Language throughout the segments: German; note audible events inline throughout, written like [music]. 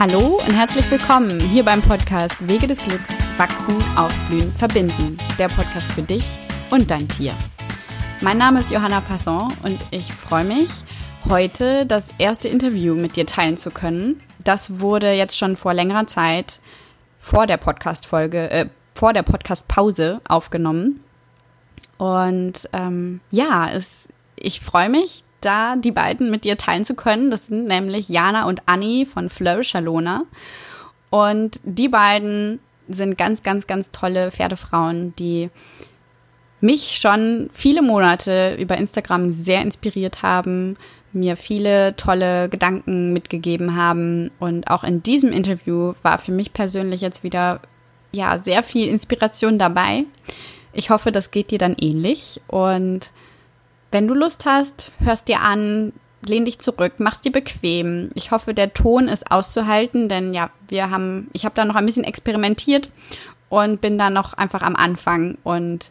Hallo und herzlich willkommen hier beim Podcast Wege des Glücks wachsen, aufblühen, verbinden. Der Podcast für dich und dein Tier. Mein Name ist Johanna Passon und ich freue mich, heute das erste Interview mit dir teilen zu können. Das wurde jetzt schon vor längerer Zeit vor der Podcast-Folge, äh, vor der Podcast-Pause aufgenommen. Und ähm, ja, es, ich freue mich, da die beiden mit dir teilen zu können. Das sind nämlich Jana und Anni von Flourish Alona. Und die beiden sind ganz, ganz, ganz tolle Pferdefrauen, die mich schon viele Monate über Instagram sehr inspiriert haben, mir viele tolle Gedanken mitgegeben haben. Und auch in diesem Interview war für mich persönlich jetzt wieder ja sehr viel Inspiration dabei. Ich hoffe, das geht dir dann ähnlich. Und wenn du Lust hast, hörst dir an, lehn dich zurück, mach's dir bequem. Ich hoffe, der Ton ist auszuhalten, denn ja, wir haben, ich habe da noch ein bisschen experimentiert und bin da noch einfach am Anfang und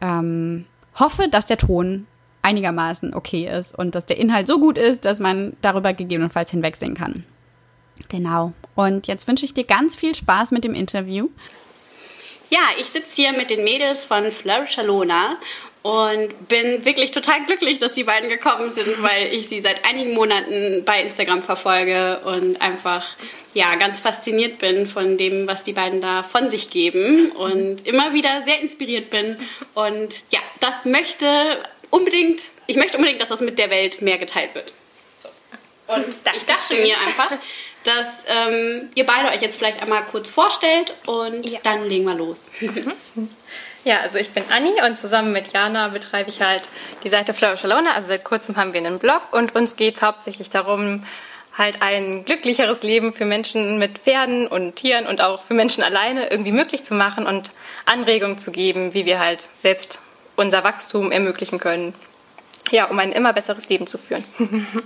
ähm, hoffe, dass der Ton einigermaßen okay ist und dass der Inhalt so gut ist, dass man darüber gegebenenfalls hinwegsehen kann. Genau. Und jetzt wünsche ich dir ganz viel Spaß mit dem Interview. Ja, ich sitze hier mit den Mädels von Flourish Alona und bin wirklich total glücklich, dass die beiden gekommen sind, weil ich sie seit einigen Monaten bei Instagram verfolge und einfach ja ganz fasziniert bin von dem, was die beiden da von sich geben und immer wieder sehr inspiriert bin und ja, das möchte unbedingt, ich möchte unbedingt, dass das mit der Welt mehr geteilt wird. So. Und [laughs] ich dachte mir einfach, dass ähm, ihr beide euch jetzt vielleicht einmal kurz vorstellt und ja. dann legen wir los. [laughs] Ja, also ich bin Anni und zusammen mit Jana betreibe ich halt die Seite Flourish Alone. Also seit kurzem haben wir einen Blog und uns geht es hauptsächlich darum, halt ein glücklicheres Leben für Menschen mit Pferden und Tieren und auch für Menschen alleine irgendwie möglich zu machen und Anregungen zu geben, wie wir halt selbst unser Wachstum ermöglichen können. Ja, um ein immer besseres Leben zu führen. [laughs]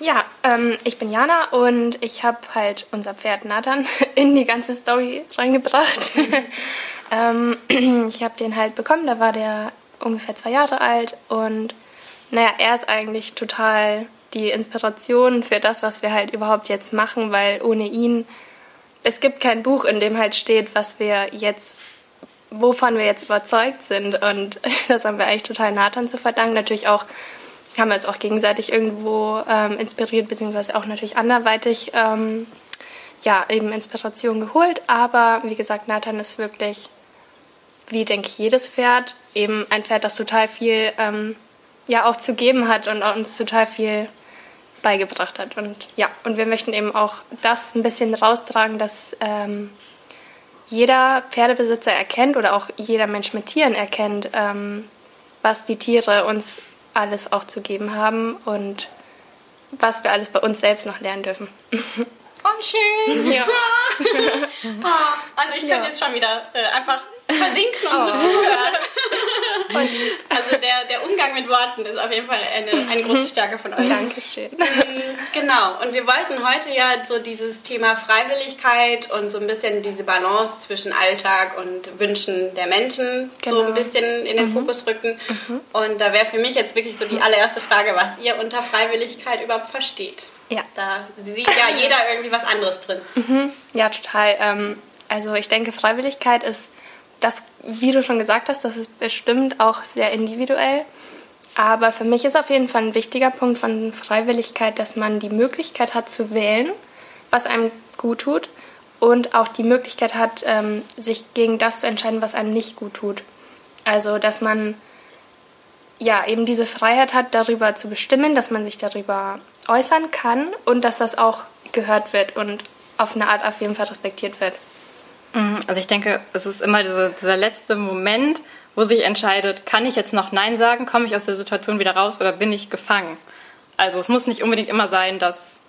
Ja, ähm, ich bin Jana und ich habe halt unser Pferd Nathan [laughs] in die ganze Story reingebracht. [laughs] ähm, [clears throat] ich habe den halt bekommen, da war der ungefähr zwei Jahre alt und naja, er ist eigentlich total die Inspiration für das, was wir halt überhaupt jetzt machen, weil ohne ihn, es gibt kein Buch, in dem halt steht, was wir jetzt, wovon wir jetzt überzeugt sind und [laughs] das haben wir eigentlich total Nathan zu verdanken. Natürlich auch haben wir uns auch gegenseitig irgendwo ähm, inspiriert, beziehungsweise auch natürlich anderweitig ähm, ja, eben Inspiration geholt. Aber wie gesagt, Nathan ist wirklich, wie denke ich, jedes Pferd, eben ein Pferd, das total viel ähm, ja auch zu geben hat und uns total viel beigebracht hat. Und ja, und wir möchten eben auch das ein bisschen raustragen, dass ähm, jeder Pferdebesitzer erkennt oder auch jeder Mensch mit Tieren erkennt, ähm, was die Tiere uns alles auch zu geben haben und was wir alles bei uns selbst noch lernen dürfen. Oh, schön! [laughs] Ja. [laughs] Ah, also ich kann ja. jetzt schon wieder äh, einfach versinken und oh. zuhören. [laughs] Und also der, der Umgang mit Worten ist auf jeden Fall eine, eine große Stärke von euch. Dankeschön. Ähm, genau, und wir wollten heute ja so dieses Thema Freiwilligkeit und so ein bisschen diese Balance zwischen Alltag und Wünschen der Menschen genau. so ein genau. bisschen in den mhm. Fokus rücken. Mhm. Und da wäre für mich jetzt wirklich so die allererste Frage, was ihr unter Freiwilligkeit überhaupt versteht. Ja. Da sieht ja jeder irgendwie was anderes drin. Mhm. Ja, total. Ähm, also ich denke, Freiwilligkeit ist das, wie du schon gesagt hast, das ist bestimmt auch sehr individuell. Aber für mich ist auf jeden Fall ein wichtiger Punkt von Freiwilligkeit, dass man die Möglichkeit hat zu wählen, was einem gut tut und auch die Möglichkeit hat, ähm, sich gegen das zu entscheiden, was einem nicht gut tut. Also, dass man ja eben diese Freiheit hat, darüber zu bestimmen, dass man sich darüber äußern kann und dass das auch gehört wird und auf eine Art auf jeden Fall respektiert wird. Mhm, also ich denke, es ist immer dieser, dieser letzte Moment, wo sich entscheidet, kann ich jetzt noch Nein sagen, komme ich aus der Situation wieder raus oder bin ich gefangen? Also es muss nicht unbedingt immer sein, dass,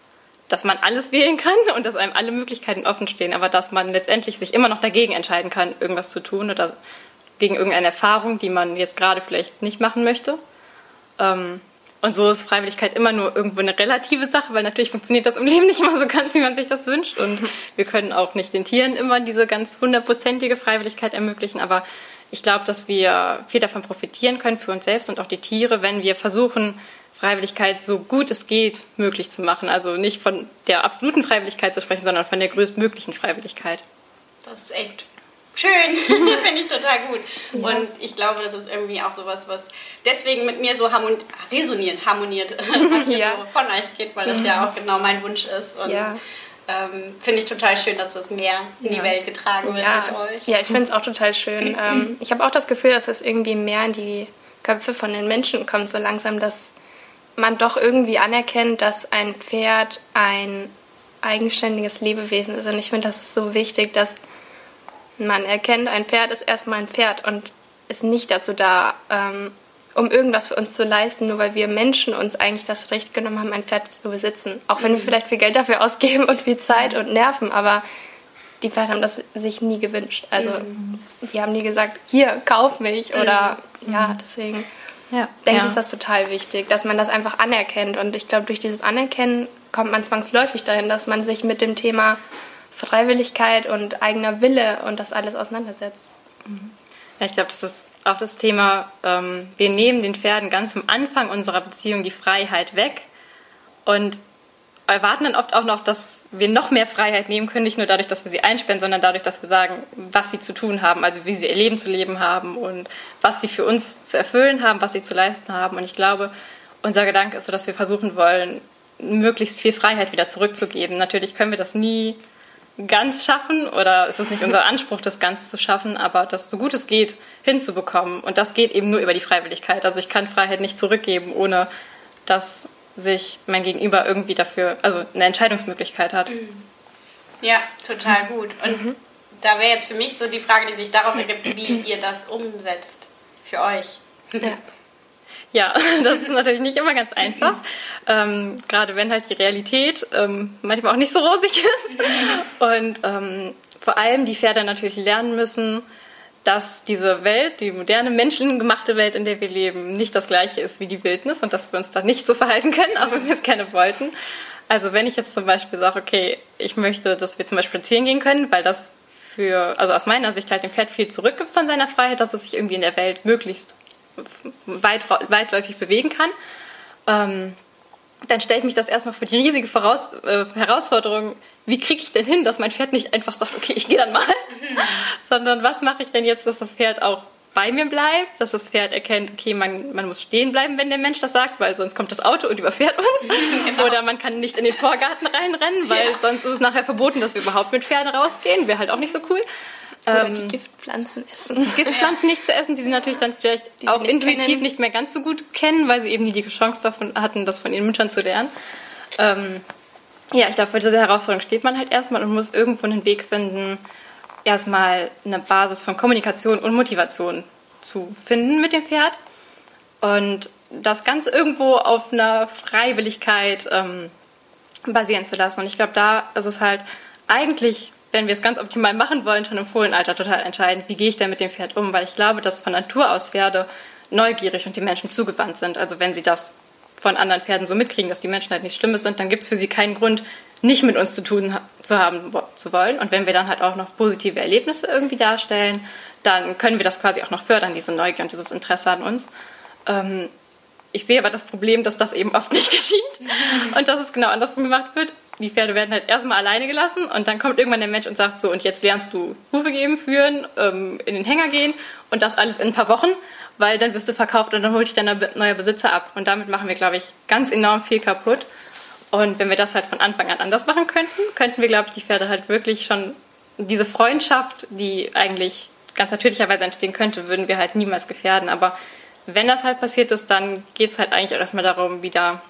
dass man alles wählen kann [laughs] und dass einem alle Möglichkeiten offen stehen, aber dass man letztendlich sich immer noch dagegen entscheiden kann, irgendwas zu tun oder gegen irgendeine Erfahrung, die man jetzt gerade vielleicht nicht machen möchte. Ähm, und so ist Freiwilligkeit immer nur irgendwo eine relative Sache, weil natürlich funktioniert das im [laughs] Leben nicht immer so ganz, wie man sich das wünscht. Und [laughs] wir können auch nicht den Tieren immer diese ganz hundertprozentige Freiwilligkeit ermöglichen. Aber ich glaube, dass wir viel davon profitieren können für uns selbst und auch die Tiere, wenn wir versuchen, Freiwilligkeit so gut es geht möglich zu machen. Also nicht von der absoluten Freiwilligkeit zu sprechen, sondern von der größtmöglichen Freiwilligkeit. Das ist echt schön. [laughs] [laughs] Finde ich total gut. Ja. Und ich glaube, das ist irgendwie auch sowas, was deswegen mit mir so harmon resoniert, harmoniert, [laughs] was ja. so von euch geht, weil das ja auch genau mein Wunsch ist. Und ja. ähm, finde ich total schön, dass das mehr in die Welt getragen wird durch euch. Ja, ich finde es auch total schön. [clears throat] ähm, ich habe auch das Gefühl, dass das irgendwie mehr in die Köpfe von den Menschen kommt, so langsam, dass man doch irgendwie anerkennt, dass ein Pferd ein eigenständiges Lebewesen ist. Und ich finde, das ist so wichtig, dass man erkennt, ein Pferd ist erstmal ein Pferd und ist nicht dazu da, ähm, um irgendwas für uns zu leisten, nur weil wir Menschen uns eigentlich das Recht genommen haben, ein Pferd zu besitzen. Auch wenn mhm. wir vielleicht viel Geld dafür [laughs] ausgeben und viel Zeit und Nerven, aber die Pferde haben das sich nie gewünscht. Also mhm. die haben nie gesagt, hier, kauf mich oder mhm. ja, deswegen ja. denke ich, ist das total wichtig, dass man das einfach anerkennt. Und ich glaube, durch dieses Anerkennen kommt man zwangsläufig dahin, dass man sich mit dem Thema Freiwilligkeit und eigener Wille und das alles auseinandersetzt. Ja, ich glaube, das ist auch das Thema, ähm, wir nehmen den Pferden ganz am Anfang unserer Beziehung die Freiheit weg und erwarten dann oft auch noch, dass wir noch mehr Freiheit nehmen können, nicht nur dadurch, dass wir sie einsperren, sondern dadurch, dass wir sagen, was sie zu tun haben, also wie sie ihr Leben zu leben haben und was sie für uns zu erfüllen haben, was sie zu leisten haben. Und ich glaube, unser Gedanke ist so, dass wir versuchen wollen, möglichst viel Freiheit wieder zurückzugeben. Natürlich können wir das nie ganz schaffen oder es ist nicht unser Anspruch, das ganz zu schaffen, aber das so gut es geht hinzubekommen. Und das geht eben nur über die Freiwilligkeit. Also ich kann Freiheit nicht zurückgeben, ohne dass sich mein Gegenüber irgendwie dafür, also eine Entscheidungsmöglichkeit hat. Mhm. Ja, total gut. Und mhm. da wäre jetzt für mich so die Frage, die sich daraus ergibt, wie ihr das umsetzt für euch. Ja. Ja, [laughs] das ist natürlich nicht immer ganz einfach. Ähm, gerade wenn halt die Realität ähm, manchmal auch nicht so rosig ist. Und ähm, vor allem die Pferde natürlich lernen müssen, dass diese Welt, die moderne, menschengemachte Welt, in der wir leben, nicht das gleiche ist wie die Wildnis und dass wir uns da nicht so verhalten können, [laughs] auch wenn wir es gerne wollten. Also wenn ich jetzt zum Beispiel sage, okay, ich möchte, dass wir zum Beispiel spazieren gehen können, weil das für, also aus meiner Sicht halt dem Pferd viel zurückgibt von seiner Freiheit, dass es sich irgendwie in der Welt möglichst weit, weitläufig bewegen kann, ähm, dann stellt mich das erstmal für die riesige Voraus äh, Herausforderung, wie kriege ich denn hin, dass mein Pferd nicht einfach sagt, okay, ich gehe dann mal, mhm. [laughs] sondern was mache ich denn jetzt, dass das Pferd auch bei mir bleibt, dass das Pferd erkennt, okay, man, man muss stehen bleiben, wenn der Mensch das sagt, weil sonst kommt das Auto und überfährt uns. [laughs] genau. Oder man kann nicht in den Vorgarten reinrennen, weil ja. sonst ist es nachher verboten, dass wir überhaupt mit Pferden rausgehen. Wäre halt auch nicht so cool. Oder ähm, die Giftpflanzen essen. Die Giftpflanzen nicht zu essen, die sie natürlich dann vielleicht auch nicht intuitiv kennen. nicht mehr ganz so gut kennen, weil sie eben nie die Chance davon hatten, das von ihren Müttern zu lernen. Ähm, ja, ich glaube, vor dieser Herausforderung steht man halt erstmal und muss irgendwo einen Weg finden, erstmal eine Basis von Kommunikation und Motivation zu finden mit dem Pferd. Und das Ganze irgendwo auf einer Freiwilligkeit ähm, basieren zu lassen. Und ich glaube, da ist es halt eigentlich wenn wir es ganz optimal machen wollen, schon im Fohlenalter total entscheidend, wie gehe ich denn mit dem Pferd um, weil ich glaube, dass von Natur aus Pferde neugierig und die Menschen zugewandt sind. Also wenn sie das von anderen Pferden so mitkriegen, dass die Menschen halt nichts Schlimmes sind, dann gibt es für sie keinen Grund, nicht mit uns zu tun zu haben zu wollen. Und wenn wir dann halt auch noch positive Erlebnisse irgendwie darstellen, dann können wir das quasi auch noch fördern, diese Neugier und dieses Interesse an uns. Ähm, ich sehe aber das Problem, dass das eben oft nicht [laughs] geschieht und dass es genau andersrum gemacht wird die Pferde werden halt erstmal alleine gelassen und dann kommt irgendwann der Mensch und sagt so, und jetzt lernst du Hufe geben, führen, ähm, in den Hänger gehen und das alles in ein paar Wochen, weil dann wirst du verkauft und dann holt dich dein neuer Besitzer ab. Und damit machen wir, glaube ich, ganz enorm viel kaputt. Und wenn wir das halt von Anfang an anders machen könnten, könnten wir, glaube ich, die Pferde halt wirklich schon diese Freundschaft, die eigentlich ganz natürlicherweise entstehen könnte, würden wir halt niemals gefährden. Aber wenn das halt passiert ist, dann geht es halt eigentlich auch erstmal darum, wieder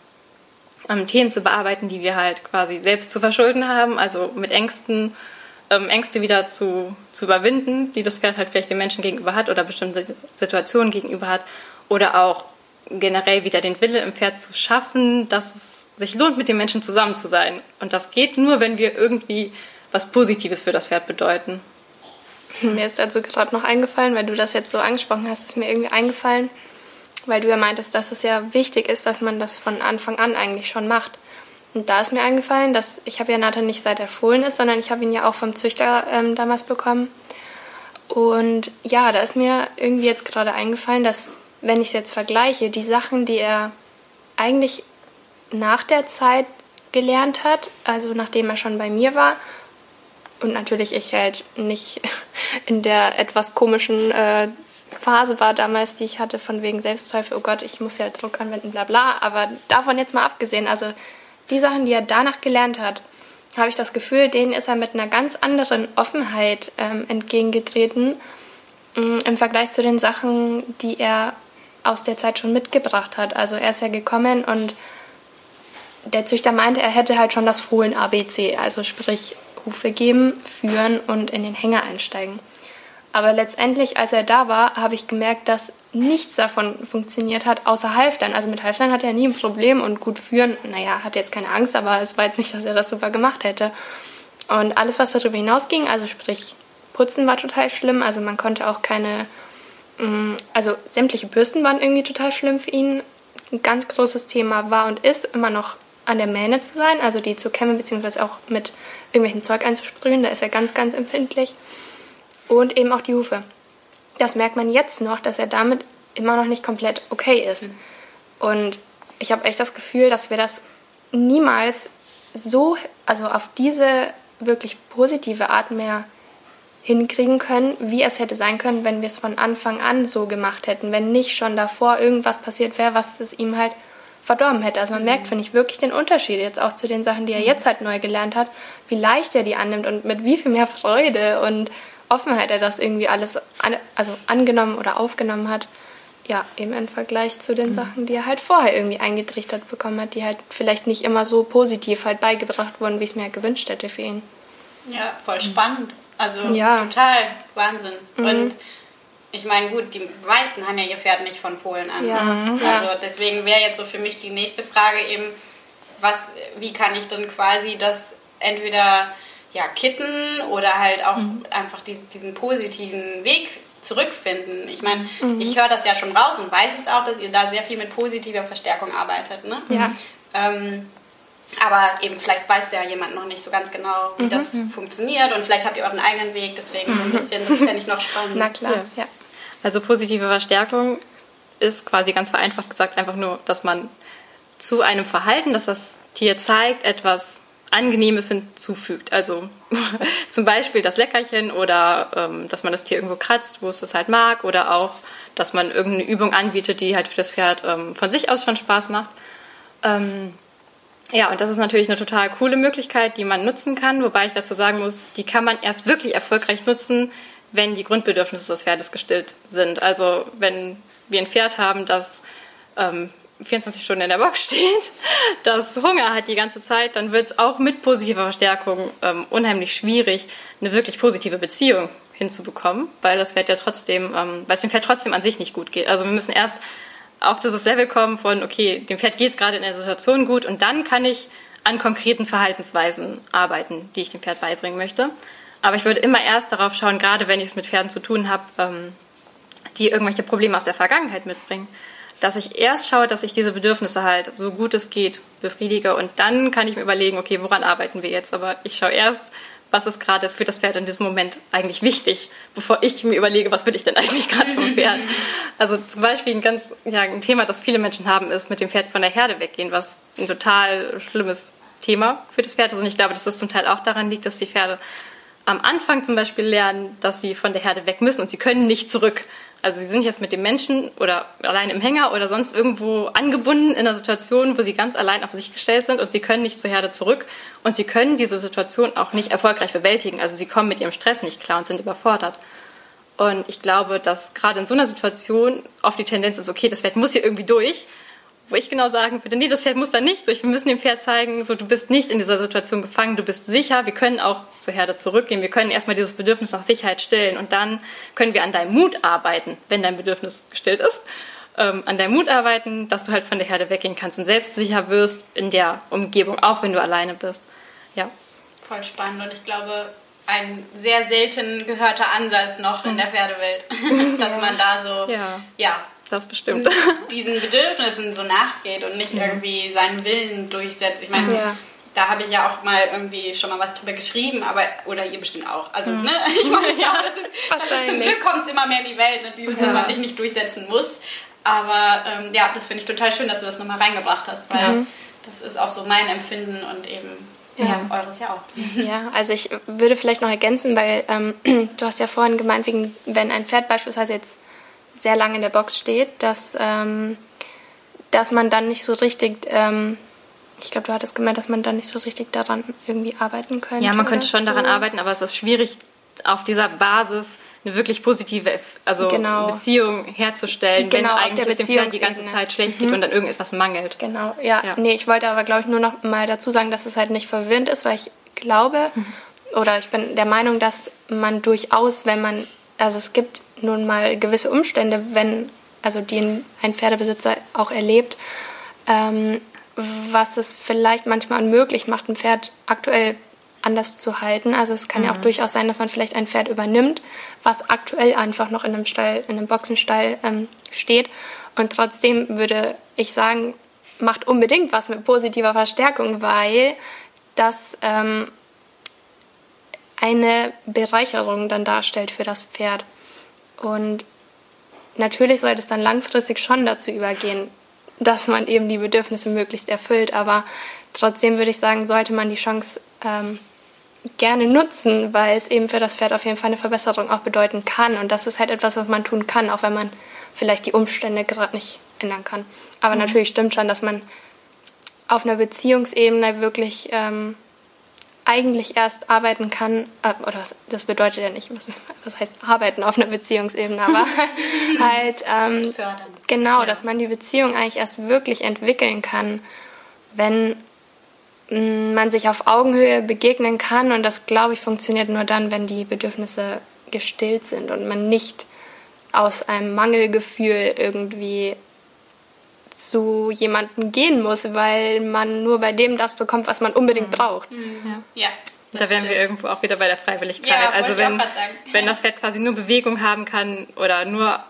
ähm, Themen zu bearbeiten, die wir halt quasi selbst zu verschulden haben, also mit Ängsten, ähm, Ängste wieder zu, zu überwinden, die das Pferd halt vielleicht den Menschen gegenüber hat oder bestimmte Situationen gegenüber hat oder auch generell wieder den Wille im Pferd zu schaffen, dass es sich lohnt, mit den Menschen zusammen zu sein. Und das geht nur, wenn wir irgendwie was Positives für das Pferd bedeuten. Mir ist dazu gerade noch eingefallen, weil du das jetzt so angesprochen hast, ist mir irgendwie eingefallen, weil du ja meintest, dass es ja wichtig ist, dass man das von Anfang an eigentlich schon macht. Und da ist mir eingefallen, dass ich habe ja Nathan nicht seit er Fohlen ist, sondern ich habe ihn ja auch vom Züchter ähm, damals bekommen. Und ja, da ist mir irgendwie jetzt gerade eingefallen, dass wenn ich es jetzt vergleiche, die Sachen, die er eigentlich nach der Zeit gelernt hat, also nachdem er schon bei mir war. Und natürlich ich halt nicht [laughs] in der etwas komischen äh, Phase war damals, die ich hatte, von wegen Selbstzweifel, oh Gott, ich muss ja Druck anwenden, bla bla. Aber davon jetzt mal abgesehen, also die Sachen, die er danach gelernt hat, habe ich das Gefühl, denen ist er mit einer ganz anderen Offenheit ähm, entgegengetreten ähm, im Vergleich zu den Sachen, die er aus der Zeit schon mitgebracht hat. Also er ist ja gekommen und der Züchter meinte, er hätte halt schon das Fohlen ABC, also sprich Hufe geben, führen und in den Hänger einsteigen. Aber letztendlich, als er da war, habe ich gemerkt, dass nichts davon funktioniert hat, außer Halftern. Also mit Halftern hatte er nie ein Problem und gut führen, naja, hat jetzt keine Angst, aber es war jetzt nicht, dass er das super gemacht hätte. Und alles, was darüber hinausging, also sprich Putzen war total schlimm, also man konnte auch keine, mm, also sämtliche Bürsten waren irgendwie total schlimm für ihn. Ein ganz großes Thema war und ist immer noch an der Mähne zu sein, also die zu kämmen, beziehungsweise auch mit irgendwelchem Zeug einzusprühen, da ist er ganz, ganz empfindlich und eben auch die Hufe. Das merkt man jetzt noch, dass er damit immer noch nicht komplett okay ist. Mhm. Und ich habe echt das Gefühl, dass wir das niemals so, also auf diese wirklich positive Art mehr hinkriegen können, wie es hätte sein können, wenn wir es von Anfang an so gemacht hätten, wenn nicht schon davor irgendwas passiert wäre, was es ihm halt verdorben hätte. Also man mhm. merkt, finde ich, wirklich den Unterschied jetzt auch zu den Sachen, die er jetzt halt neu gelernt hat, wie leicht er die annimmt und mit wie viel mehr Freude und Offenheit er das irgendwie alles an, also angenommen oder aufgenommen hat. Ja, eben im Vergleich zu den mhm. Sachen, die er halt vorher irgendwie eingetrichtert bekommen hat, die halt vielleicht nicht immer so positiv halt beigebracht wurden, wie ich es mir halt gewünscht hätte für ihn. Ja, voll spannend. Also ja. total Wahnsinn. Mhm. Und ich meine, gut, die meisten haben ja ihr Pferd nicht von Fohlen an. Ja. Mhm. Also deswegen wäre jetzt so für mich die nächste Frage eben, was, wie kann ich dann quasi das entweder ja, kitten oder halt auch mhm. einfach diesen, diesen positiven Weg zurückfinden. Ich meine, mhm. ich höre das ja schon raus und weiß es auch, dass ihr da sehr viel mit positiver Verstärkung arbeitet. Ne? Ja. Ähm, aber eben vielleicht weiß ja jemand noch nicht so ganz genau, wie mhm. das funktioniert und vielleicht habt ihr euren eigenen Weg, deswegen so ein bisschen, das fände ich noch spannend. Na klar, ja. ja. Also positive Verstärkung ist quasi ganz vereinfacht gesagt einfach nur, dass man zu einem Verhalten, das das Tier zeigt, etwas Angenehmes hinzufügt. Also [laughs] zum Beispiel das Leckerchen oder ähm, dass man das Tier irgendwo kratzt, wo es das halt mag oder auch, dass man irgendeine Übung anbietet, die halt für das Pferd ähm, von sich aus schon Spaß macht. Ähm, ja, und das ist natürlich eine total coole Möglichkeit, die man nutzen kann, wobei ich dazu sagen muss, die kann man erst wirklich erfolgreich nutzen, wenn die Grundbedürfnisse des Pferdes gestillt sind. Also wenn wir ein Pferd haben, das ähm, 24 Stunden in der Box steht, das Hunger hat die ganze Zeit, dann wird es auch mit positiver Verstärkung ähm, unheimlich schwierig, eine wirklich positive Beziehung hinzubekommen, weil das Pferd ja trotzdem, ähm, weil es dem Pferd trotzdem an sich nicht gut geht. Also wir müssen erst auf dieses Level kommen von, okay, dem Pferd geht es gerade in der Situation gut und dann kann ich an konkreten Verhaltensweisen arbeiten, die ich dem Pferd beibringen möchte. Aber ich würde immer erst darauf schauen, gerade wenn ich es mit Pferden zu tun habe, ähm, die irgendwelche Probleme aus der Vergangenheit mitbringen dass ich erst schaue, dass ich diese Bedürfnisse halt so gut es geht befriedige und dann kann ich mir überlegen, okay, woran arbeiten wir jetzt? Aber ich schaue erst, was ist gerade für das Pferd in diesem Moment eigentlich wichtig, bevor ich mir überlege, was will ich denn eigentlich gerade vom [laughs] Pferd? Also zum Beispiel ein ganz ja, ein Thema, das viele Menschen haben, ist mit dem Pferd von der Herde weggehen, was ein total schlimmes Thema für das Pferd ist. Und ich glaube, dass das zum Teil auch daran liegt, dass die Pferde am Anfang zum Beispiel lernen, dass sie von der Herde weg müssen und sie können nicht zurück. Also sie sind jetzt mit dem Menschen oder allein im Hänger oder sonst irgendwo angebunden in einer Situation, wo sie ganz allein auf sich gestellt sind und sie können nicht zur Herde zurück und sie können diese Situation auch nicht erfolgreich bewältigen. Also sie kommen mit ihrem Stress nicht klar und sind überfordert. Und ich glaube, dass gerade in so einer Situation oft die Tendenz ist, okay, das Pferd muss hier irgendwie durch wo ich genau sagen würde, nee, das Pferd muss da nicht durch. Wir müssen dem Pferd zeigen, so du bist nicht in dieser Situation gefangen, du bist sicher, wir können auch zur Herde zurückgehen, wir können erstmal dieses Bedürfnis nach Sicherheit stillen und dann können wir an deinem Mut arbeiten, wenn dein Bedürfnis gestillt ist, ähm, an deinem Mut arbeiten, dass du halt von der Herde weggehen kannst und selbstsicher wirst in der Umgebung, auch wenn du alleine bist. Ja. Voll spannend und ich glaube, ein sehr selten gehörter Ansatz noch in der Pferdewelt, [laughs] [laughs] dass man da so ja, ja das bestimmt. diesen Bedürfnissen so nachgeht und nicht ja. irgendwie seinen Willen durchsetzt. Ich meine, ja. da habe ich ja auch mal irgendwie schon mal was drüber geschrieben, aber oder ihr bestimmt auch. Also, mhm. ne? [laughs] Ich meine, [laughs] ja, das ist, das ist zum Glück kommt es immer mehr in die Welt, ne? Dieses, dass man sich nicht durchsetzen muss. Aber ähm, ja, das finde ich total schön, dass du das nochmal reingebracht hast, weil mhm. das ist auch so mein Empfinden und eben ja. ja. eures ja auch. Ja, also ich würde vielleicht noch ergänzen, weil ähm, [clears throat] du hast ja vorhin gemeint, wegen, wenn ein Pferd beispielsweise jetzt sehr lange in der Box steht, dass, ähm, dass man dann nicht so richtig, ähm, ich glaube, du hattest gemeint, dass man dann nicht so richtig daran irgendwie arbeiten könnte. Ja, man könnte schon so. daran arbeiten, aber es ist schwierig, auf dieser Basis eine wirklich positive also genau. Beziehung herzustellen, genau, wenn eigentlich es dem Pferd die ganze Zeit schlecht geht mhm. und dann irgendetwas mangelt. Genau, ja. ja. Nee, ich wollte aber, glaube ich, nur noch mal dazu sagen, dass es halt nicht verwirrend ist, weil ich glaube mhm. oder ich bin der Meinung, dass man durchaus, wenn man, also es gibt nun mal gewisse Umstände, wenn, also die ein Pferdebesitzer auch erlebt, ähm, was es vielleicht manchmal unmöglich macht, ein Pferd aktuell anders zu halten. Also es kann mhm. ja auch mhm. durchaus sein, dass man vielleicht ein Pferd übernimmt, was aktuell einfach noch in einem Stall, in einem Boxenstall ähm, steht. Und trotzdem würde ich sagen, macht unbedingt was mit positiver Verstärkung, weil das ähm, eine Bereicherung dann darstellt für das Pferd. Und natürlich sollte es dann langfristig schon dazu übergehen, dass man eben die Bedürfnisse möglichst erfüllt. Aber trotzdem würde ich sagen, sollte man die Chance ähm, gerne nutzen, weil es eben für das Pferd auf jeden Fall eine Verbesserung auch bedeuten kann. Und das ist halt etwas, was man tun kann, auch wenn man vielleicht die Umstände gerade nicht ändern kann. Aber mhm. natürlich stimmt schon, dass man auf einer Beziehungsebene wirklich ähm, eigentlich erst arbeiten kann, äh, oder was, das bedeutet ja nicht, was, was, heißt arbeiten auf einer Beziehungsebene, aber [laughs] halt ähm, genau, ja. dass man die Beziehung eigentlich erst wirklich entwickeln kann, wenn man sich auf Augenhöhe begegnen kann und das, glaube ich, funktioniert nur dann, wenn die Bedürfnisse gestillt sind und man nicht aus einem Mangelgefühl irgendwie zu jemandem gehen muss, weil man nur bei dem das bekommt, was man unbedingt mhm. braucht. Mhm. Ja. Da wären wir irgendwo auch wieder bei der Freiwilligkeit. Ja, also wenn, wenn das Pferd quasi nur Bewegung haben kann oder nur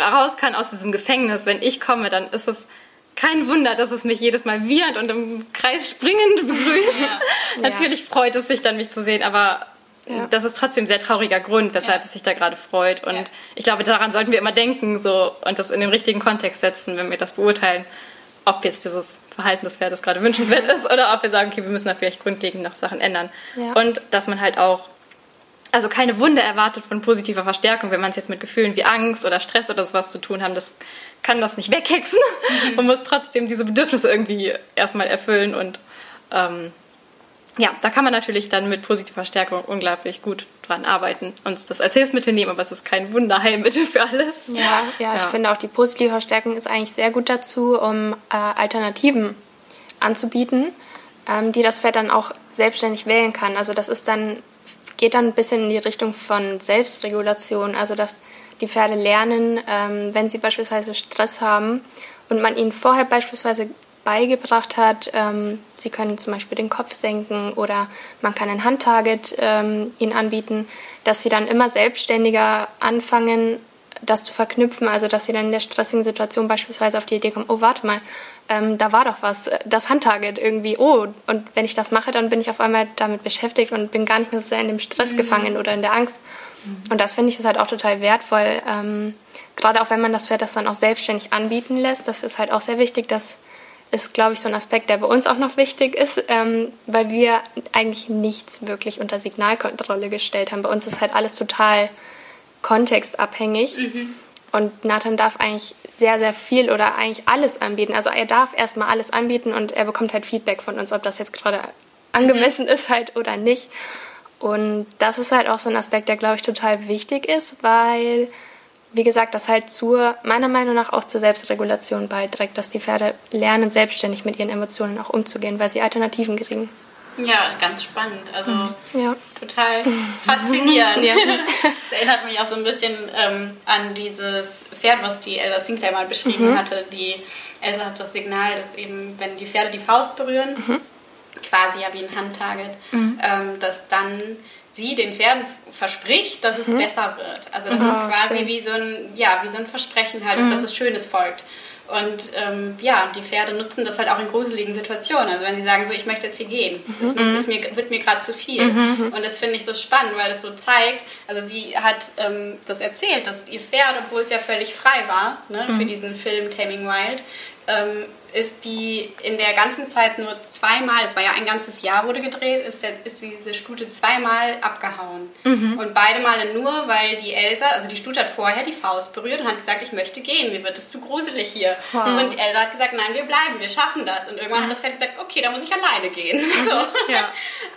raus kann aus diesem Gefängnis, wenn ich komme, dann ist es kein Wunder, dass es mich jedes Mal wiehert und im Kreis springend begrüßt. Ja. [laughs] Natürlich ja. freut es sich dann, mich zu sehen, aber ja. das ist trotzdem ein sehr trauriger Grund, weshalb es sich da gerade freut. Und ich glaube, daran sollten wir immer denken so, und das in den richtigen Kontext setzen, wenn wir das beurteilen, ob jetzt dieses Verhalten des Pferdes gerade wünschenswert ist oder ob wir sagen, okay, wir müssen da vielleicht grundlegend noch Sachen ändern. Und dass man halt auch also keine Wunder erwartet von positiver Verstärkung, wenn man es jetzt mit Gefühlen wie Angst oder Stress oder sowas zu tun haben, das kann das nicht weghexen. Mhm. [laughs] Man muss trotzdem diese Bedürfnisse irgendwie erstmal erfüllen und ähm, ja, da kann man natürlich dann mit positiver Verstärkung unglaublich gut dran arbeiten und das als Hilfsmittel nehmen, aber es ist kein Wunderheilmittel für alles. Ja, ja, ja. ich finde auch die positive Verstärkung ist eigentlich sehr gut dazu, um äh, Alternativen anzubieten, ähm, die das Pferd dann auch selbstständig wählen kann. Also das ist dann geht dann ein bisschen in die Richtung von Selbstregulation, also dass die Pferde lernen, ähm, wenn sie beispielsweise Stress haben und man ihnen vorher beispielsweise beigebracht hat, ähm, sie können zum Beispiel den Kopf senken oder man kann ein Handtarget ähm, ihnen anbieten, dass sie dann immer selbstständiger anfangen, das zu verknüpfen, also dass sie dann in der stressigen Situation beispielsweise auf die Idee kommen, oh warte mal, ähm, da war doch was, das Handtarget irgendwie, oh, und wenn ich das mache, dann bin ich auf einmal damit beschäftigt und bin gar nicht mehr so sehr in dem Stress mhm. gefangen oder in der Angst. Mhm. Und das finde ich ist halt auch total wertvoll, ähm, gerade auch wenn man das Pferd das dann auch selbstständig anbieten lässt, das ist halt auch sehr wichtig, das ist, glaube ich, so ein Aspekt, der bei uns auch noch wichtig ist, ähm, weil wir eigentlich nichts wirklich unter Signalkontrolle gestellt haben. Bei uns ist halt alles total kontextabhängig. Mhm. Und Nathan darf eigentlich sehr, sehr viel oder eigentlich alles anbieten. Also er darf erstmal alles anbieten und er bekommt halt Feedback von uns, ob das jetzt gerade angemessen mhm. ist halt oder nicht. Und das ist halt auch so ein Aspekt, der, glaube ich, total wichtig ist, weil, wie gesagt, das halt zur, meiner Meinung nach auch zur Selbstregulation beiträgt, dass die Pferde lernen, selbstständig mit ihren Emotionen auch umzugehen, weil sie Alternativen kriegen. Ja, ganz spannend. Also mhm. ja. total [laughs] faszinierend. ja. [laughs] Das erinnert mich auch so ein bisschen ähm, an dieses Pferd, was die Elsa Sinclair mal beschrieben mhm. hatte. Die Elsa hat das Signal, dass eben, wenn die Pferde die Faust berühren, mhm. quasi ja wie ein Handtarget, mhm. ähm, dass dann sie den Pferden verspricht, dass es mhm. besser wird. Also das ist quasi wie so, ein, ja, wie so ein Versprechen halt, dass mhm. das was Schönes folgt. Und ähm, ja, die Pferde nutzen das halt auch in gruseligen Situationen. Also wenn sie sagen, so ich möchte jetzt hier gehen, das mhm. ist mir, wird mir gerade zu viel. Mhm. Und das finde ich so spannend, weil das so zeigt, also sie hat ähm, das erzählt, dass ihr Pferd, obwohl es ja völlig frei war ne, mhm. für diesen Film Taming Wild, ähm, ist die in der ganzen Zeit nur zweimal, es war ja ein ganzes Jahr wurde gedreht, ist, der, ist diese Stute zweimal abgehauen. Mhm. Und beide Male nur, weil die Elsa, also die Stute hat vorher die Faust berührt und hat gesagt, ich möchte gehen, mir wird es zu gruselig hier. Wow. Und die Elsa hat gesagt, nein, wir bleiben, wir schaffen das. Und irgendwann mhm. hat das Pferd gesagt, okay, dann muss ich alleine gehen. [laughs] so. [laughs] ja.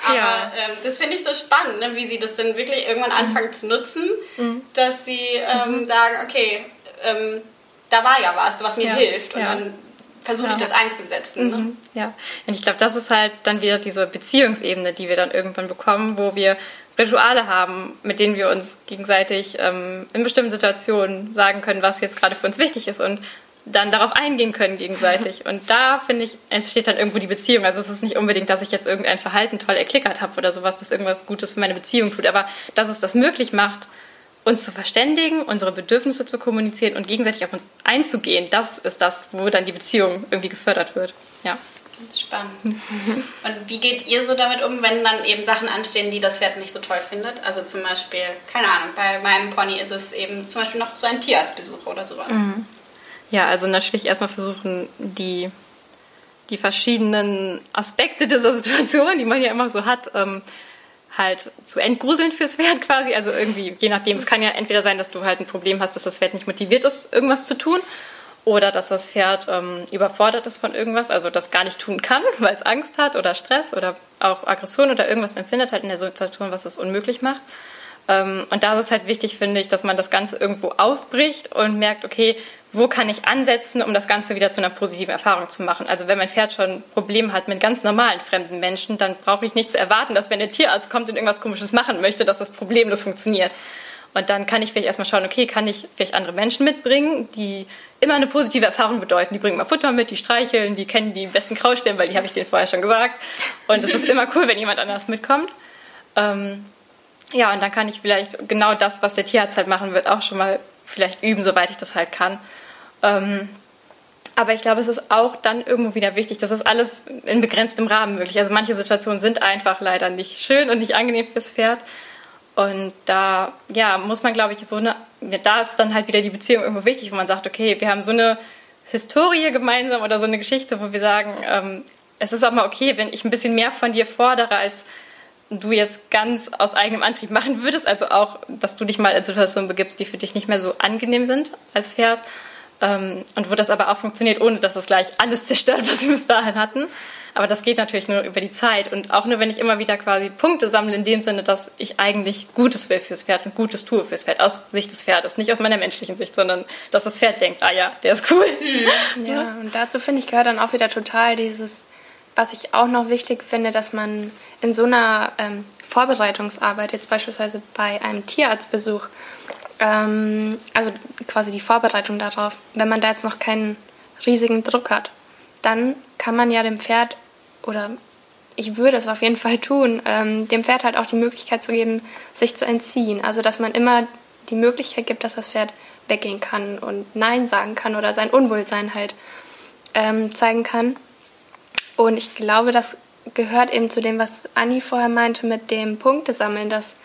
Aber ja. Ähm, das finde ich so spannend, ne, wie sie das dann wirklich irgendwann anfangen mhm. zu nutzen, mhm. dass sie ähm, mhm. sagen, okay, ähm, da war ja was, was mir ja. hilft. Und dann versuche ja. ich das einzusetzen. Ne? Mhm. Ja, und ich glaube, das ist halt dann wieder diese Beziehungsebene, die wir dann irgendwann bekommen, wo wir Rituale haben, mit denen wir uns gegenseitig ähm, in bestimmten Situationen sagen können, was jetzt gerade für uns wichtig ist und dann darauf eingehen können gegenseitig. [laughs] Und da finde ich, entsteht dann irgendwo die Beziehung. Also es ist nicht unbedingt, dass ich jetzt irgendein Verhalten toll erklickert habe oder sowas, das irgendwas Gutes für meine Beziehung tut, aber dass es das möglich macht, uns zu verständigen, unsere Bedürfnisse zu kommunizieren und gegenseitig auf uns einzugehen, das ist das, wo dann die Beziehung irgendwie gefördert wird. Ja. Spannend. [laughs] Und wie geht ihr so damit um, wenn dann eben Sachen anstehen, die das Pferd nicht so toll findet? Also zum Beispiel, keine Ahnung, bei meinem Pony ist es eben zum Beispiel noch so ein Tierarztbesuch oder sowas. Mhm. Ja, also natürlich erstmal versuchen, die, die verschiedenen Aspekte dieser [laughs] Situation, die man ja immer so hat, ähm, halt zu entgruseln fürs Pferd [laughs] quasi. Also irgendwie, je nachdem, es kann ja entweder sein, dass du halt ein Problem hast, dass das Pferd nicht motiviert ist, irgendwas zu tun. Oder dass das Pferd ähm, überfordert ist von irgendwas, also das gar nicht tun kann, [laughs] weil es Angst hat oder Stress oder auch Aggression oder irgendwas empfindet halt in der Situation, was es unmöglich macht. Ähm, und da ist es halt wichtig, finde ich, dass man das Ganze irgendwo aufbricht und merkt, okay, wo kann ich ansetzen, um das Ganze wieder zu einer positiven Erfahrung zu machen. Also wenn mein Pferd schon Probleme hat mit ganz normalen fremden Menschen, dann brauche ich nicht zu erwarten, dass wenn der Tierarzt kommt und irgendwas Komisches machen möchte, dass das problemlos funktioniert. Und dann kann ich vielleicht erstmal schauen, okay, kann ich vielleicht andere Menschen mitbringen, die immer eine positive Erfahrung bedeuten. Die bringen mal Futter mit, die streicheln, die kennen die besten Kraustellen, weil die habe ich denen vorher schon gesagt. Und es ist immer cool, wenn jemand anders mitkommt. Ähm, ja, und dann kann ich vielleicht genau das, was der Tierarzt halt machen wird, auch schon mal vielleicht üben, soweit ich das halt kann. Ähm, aber ich glaube, es ist auch dann irgendwo wieder wichtig, dass das alles in begrenztem Rahmen möglich. Also manche Situationen sind einfach leider nicht schön und nicht angenehm fürs Pferd. Und da ja, muss man, glaube ich, so eine, da ist dann halt wieder die Beziehung irgendwo wichtig, wo man sagt, okay, wir haben so eine Historie gemeinsam oder so eine Geschichte, wo wir sagen, ähm, es ist auch mal okay, wenn ich ein bisschen mehr von dir fordere, als du jetzt ganz aus eigenem Antrieb machen würdest. Also auch, dass du dich mal in Situationen begibst, die für dich nicht mehr so angenehm sind als Pferd. Ähm, und wo das aber auch funktioniert, ohne dass das gleich alles zerstört, was wir bis dahin hatten. Aber das geht natürlich nur über die Zeit und auch nur, wenn ich immer wieder quasi Punkte sammle, in dem Sinne, dass ich eigentlich Gutes will fürs Pferd und Gutes tue fürs Pferd, aus Sicht des Pferdes, nicht aus meiner menschlichen Sicht, sondern dass das Pferd denkt, ah ja, der ist cool. Mhm. [laughs] Ja, und dazu finde ich gehört dann auch wieder total dieses, was ich auch noch wichtig finde, dass man in so einer ähm, Vorbereitungsarbeit, jetzt beispielsweise bei einem Tierarztbesuch, ähm, also quasi die Vorbereitung darauf, wenn man da jetzt noch keinen riesigen Druck hat, dann kann man ja dem Pferd oder ich würde es auf jeden Fall tun, ähm, dem Pferd halt auch die Möglichkeit zu geben, sich zu entziehen. Also dass man immer die Möglichkeit gibt, dass das Pferd weggehen kann und Nein sagen kann oder sein Unwohlsein halt ähm, zeigen kann. Und ich glaube, das gehört eben zu dem, was Anni vorher meinte mit dem Punktesammeln, dass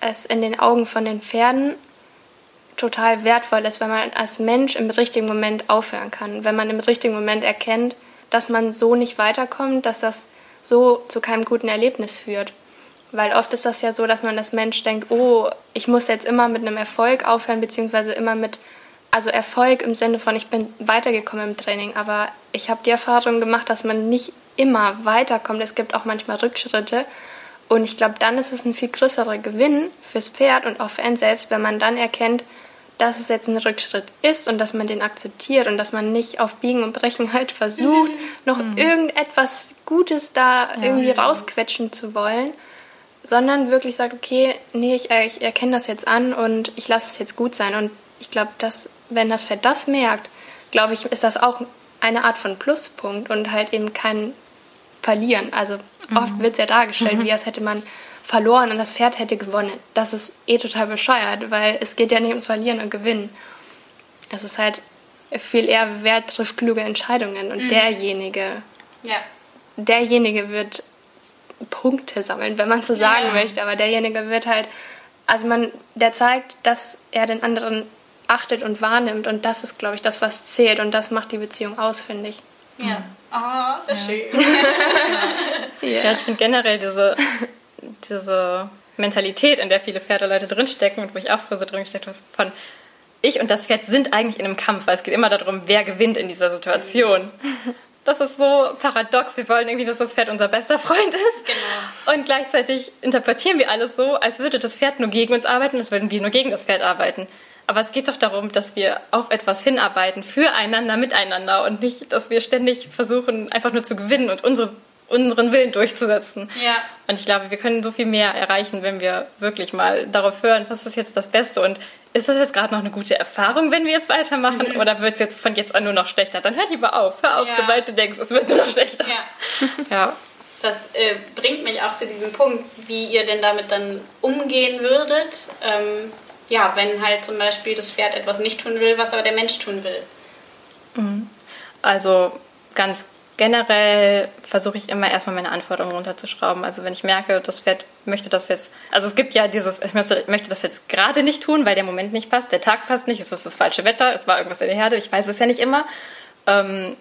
es in den Augen von den Pferden total wertvoll ist, wenn man als Mensch im richtigen Moment aufhören kann, wenn man im richtigen Moment erkennt, dass man so nicht weiterkommt, dass das so zu keinem guten Erlebnis führt. Weil oft ist das ja so, dass man als Mensch denkt, oh, ich muss jetzt immer mit einem Erfolg aufhören, beziehungsweise immer mit, also Erfolg im Sinne von, ich bin weitergekommen im Training, aber ich habe die Erfahrung gemacht, dass man nicht immer weiterkommt. Es gibt auch manchmal Rückschritte. Und ich glaube, dann ist es ein viel größerer Gewinn fürs Pferd und auch für einen selbst, wenn man dann erkennt, dass es jetzt ein Rückschritt ist und dass man den akzeptiert und dass man nicht auf Biegen und Brechen halt versucht, mhm. noch mhm. irgendetwas Gutes da ja, irgendwie ja. rausquetschen zu wollen, sondern wirklich sagt, okay, nee, ich, ich erkenne das jetzt an und ich lasse es jetzt gut sein. Und ich glaube, dass wenn das Pferd das merkt, glaube ich, ist das auch eine Art von Pluspunkt und halt eben kein Verlieren. Also mhm. oft wird es ja dargestellt, mhm. wie als hätte man verloren und das Pferd hätte gewonnen. Das ist eh total bescheuert, weil es geht ja nicht ums Verlieren und Gewinnen. Es ist halt viel eher, wer trifft kluge Entscheidungen und derjenige, Ja. derjenige wird Punkte sammeln, wenn man so sagen Ja. möchte, aber derjenige wird halt, also man, der zeigt, dass er den anderen achtet und wahrnimmt und das ist, glaube ich, das, was zählt und das macht die Beziehung aus, finde ich. Ja. Oh, sehr schön. [laughs] Ja, ich finde generell diese, diese Mentalität, in der viele Pferdeleute drinstecken und wo ich auch früher so drinsteckt habe, von ich und das Pferd sind eigentlich in einem Kampf, weil es geht immer darum, wer gewinnt in dieser Situation. Das ist so paradox. Wir wollen irgendwie, dass das Pferd unser bester Freund ist. Genau. Und gleichzeitig interpretieren wir alles so, als würde das Pferd nur gegen uns arbeiten, als würden wir nur gegen das Pferd arbeiten. Aber es geht doch darum, dass wir auf etwas hinarbeiten, füreinander, miteinander und nicht, dass wir ständig versuchen, einfach nur zu gewinnen und unsere, unseren Willen durchzusetzen. Ja. Und ich glaube, wir können so viel mehr erreichen, wenn wir wirklich mal darauf hören, was ist jetzt das Beste und ist das jetzt gerade noch eine gute Erfahrung, wenn wir jetzt weitermachen oder wird es jetzt von jetzt an nur noch schlechter? Dann hör lieber auf. Hör auf, Ja. sobald du denkst, es wird nur noch schlechter. Ja. Ja. Das äh, bringt mich auch zu diesem Punkt, wie ihr denn damit dann umgehen würdet. Ähm, ja, wenn halt zum Beispiel das Pferd etwas nicht tun will, was aber der Mensch tun will. Also ganz generell versuche ich immer erstmal meine Anforderungen runterzuschrauben. Also wenn ich merke, das Pferd möchte das jetzt, also es gibt ja dieses, ich möchte, möchte das jetzt gerade nicht tun, weil der Moment nicht passt, der Tag passt nicht, es ist das falsche Wetter, es war irgendwas in der Herde, ich weiß es ja nicht immer. Ähm,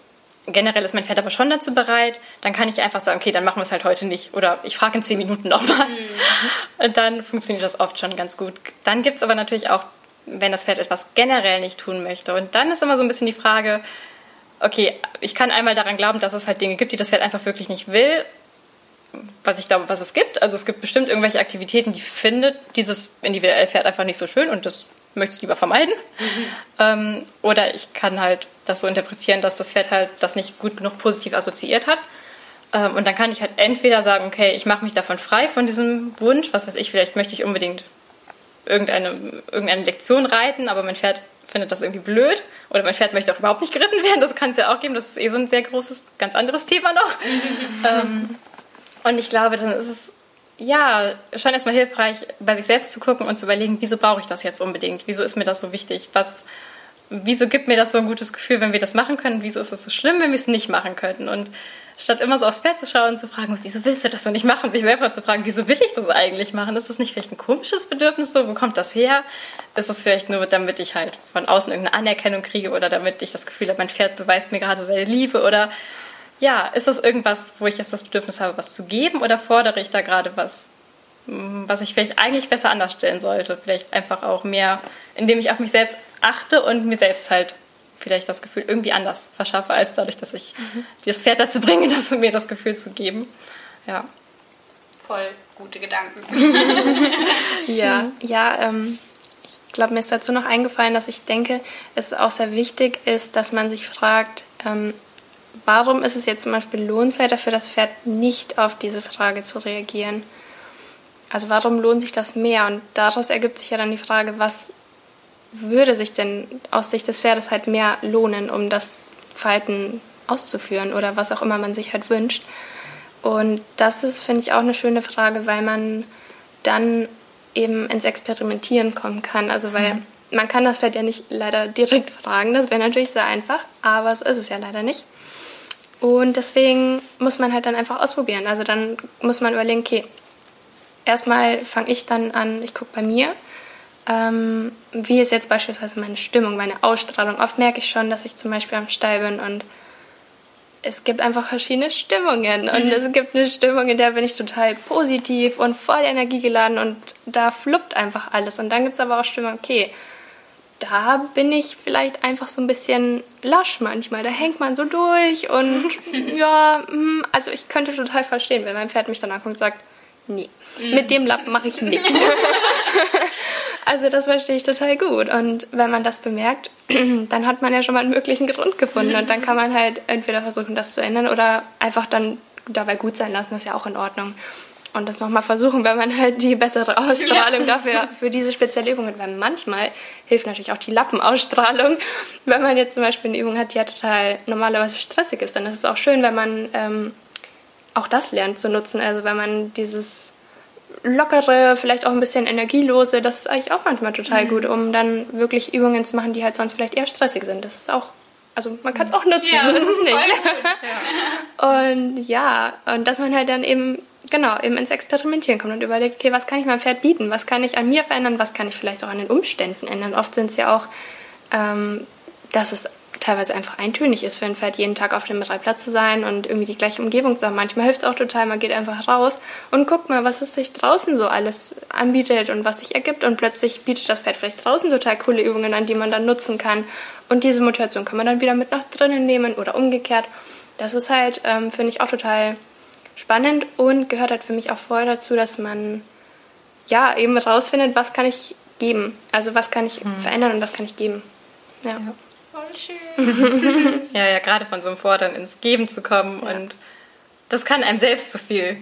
generell ist mein Pferd aber schon dazu bereit, dann kann ich einfach sagen, okay, dann machen wir es halt heute nicht. Oder ich frage in zehn Minuten nochmal. Und [laughs] dann funktioniert das oft schon ganz gut. Dann gibt es aber natürlich auch, wenn das Pferd etwas generell nicht tun möchte. Und dann ist immer so ein bisschen die Frage, okay, ich kann einmal daran glauben, dass es halt Dinge gibt, die das Pferd einfach wirklich nicht will, was ich glaube, was es gibt. Also es gibt bestimmt irgendwelche Aktivitäten, die findet dieses individuelle Pferd einfach nicht so schön und das möchte es lieber vermeiden. Ähm, oder ich kann halt das so interpretieren, dass das Pferd halt das nicht gut genug positiv assoziiert hat. Ähm, und dann kann ich halt entweder sagen, okay, ich mache mich davon frei von diesem Wunsch, was weiß ich, vielleicht möchte ich unbedingt irgendeine, irgendeine Lektion reiten, aber mein Pferd findet das irgendwie blöd. Oder mein Pferd möchte auch überhaupt nicht geritten werden, das kann es ja auch geben. Das ist eh so ein sehr großes, ganz anderes Thema noch. [laughs] ähm, und ich glaube, dann ist es ja schon erstmal hilfreich, bei sich selbst zu gucken und zu überlegen, wieso brauche ich das jetzt unbedingt? Wieso ist mir das so wichtig? Was, wieso gibt mir das so ein gutes Gefühl, wenn wir das machen können? Wieso ist es so schlimm, wenn wir es nicht machen können? Und statt immer so aufs Pferd zu schauen und zu fragen, wieso willst du das so nicht machen? Sich selber zu fragen, wieso will ich das eigentlich machen? Ist das nicht vielleicht ein komisches Bedürfnis so? Wo kommt das her? Ist es vielleicht nur, damit ich halt von außen irgendeine Anerkennung kriege oder damit ich das Gefühl habe, mein Pferd beweist mir gerade seine Liebe oder ja, ist das irgendwas, wo ich jetzt das Bedürfnis habe, was zu geben oder fordere ich da gerade was, mm, was ich vielleicht eigentlich besser anders stellen sollte? Vielleicht einfach auch mehr, indem ich auf mich selbst achte und mir selbst halt vielleicht das Gefühl irgendwie anders verschaffe, als dadurch, dass ich das Pferd dazu bringe, [laughs] das, mir das Gefühl zu geben. Ja. Voll gute Gedanken. [laughs] Ja, ja ähm, ich glaube, mir ist dazu noch eingefallen, dass ich denke, es auch sehr wichtig ist, dass man sich fragt, ähm, warum ist es jetzt zum Beispiel lohnenswerter für das Pferd nicht auf diese Frage zu reagieren? Also warum lohnt sich das mehr? Und daraus ergibt sich ja dann die Frage, was würde sich denn aus Sicht des Pferdes halt mehr lohnen, um das Verhalten auszuführen oder was auch immer man sich halt wünscht. Und das ist, finde ich, auch eine schöne Frage, weil man dann eben ins Experimentieren kommen kann. Also weil man kann das Pferd ja nicht leider direkt fragen, das wäre natürlich sehr einfach, aber so ist es ja leider nicht. Und deswegen muss man halt dann einfach ausprobieren. Also dann muss man überlegen, okay, erstmal fange ich dann an, ich gucke bei mir, ähm, wie ist jetzt beispielsweise meine Stimmung, meine Ausstrahlung. Oft merke ich schon, dass ich zum Beispiel am Stall bin und es gibt einfach verschiedene Stimmungen. Und es gibt eine Stimmung, in der bin ich total positiv und voll energiegeladen und da fluppt einfach alles. Und dann gibt es aber auch Stimmung, okay, da bin ich vielleicht einfach so ein bisschen lasch manchmal. Da hängt man so durch und [laughs] ja, hm, also ich könnte total verstehen, wenn mein Pferd mich dann anguckt und sagt, nee, mit dem Lappen mache ich nichts. [laughs] [laughs] Also das verstehe ich total gut. Und wenn man das bemerkt, [clears throat] dann hat man ja schon mal einen möglichen Grund gefunden. Und dann kann man halt entweder versuchen, das zu ändern oder einfach dann dabei gut sein lassen. Das ist ja auch in Ordnung. Und das nochmal versuchen, wenn man halt die bessere Ausstrahlung dafür für diese spezielle Übung hat. Weil manchmal hilft natürlich auch die Lappenausstrahlung. [laughs] Wenn man jetzt zum Beispiel eine Übung hat, die ja total normalerweise stressig ist, dann ist es auch schön, wenn man ähm, auch das lernt zu nutzen. Also wenn man dieses lockere, vielleicht auch ein bisschen energielose, das ist eigentlich auch manchmal total gut, um dann wirklich Übungen zu machen, die halt sonst vielleicht eher stressig sind. Das ist auch also man kann es auch nutzen, ja, so ist es nicht. [laughs] ja. Und ja, und dass man halt dann eben, genau, eben ins Experimentieren kommt und überlegt, okay, was kann ich meinem Pferd bieten? Was kann ich an mir verändern? Was kann ich vielleicht auch an den Umständen ändern? Oft sind es ja auch, ähm, dass es teilweise einfach eintönig ist für ein Pferd, jeden Tag auf dem Reitplatz zu sein und irgendwie die gleiche Umgebung zu haben. Manchmal hilft es auch total, man geht einfach raus und guckt mal, was es sich draußen so alles anbietet und was sich ergibt. Und plötzlich bietet das Pferd vielleicht draußen total coole Übungen an, die man dann nutzen kann. Und diese Motivation kann man dann wieder mit nach drinnen nehmen oder umgekehrt. Das ist halt, ähm, finde ich, auch total spannend und gehört halt für mich auch voll dazu, dass man ja eben rausfindet, was kann ich geben. Also was kann ich mhm. verändern und was kann ich geben. ja. ja. Voll schön. [laughs] ja, ja, gerade von so einem Fordern ins Geben zu kommen ja. und das kann einem selbst so viel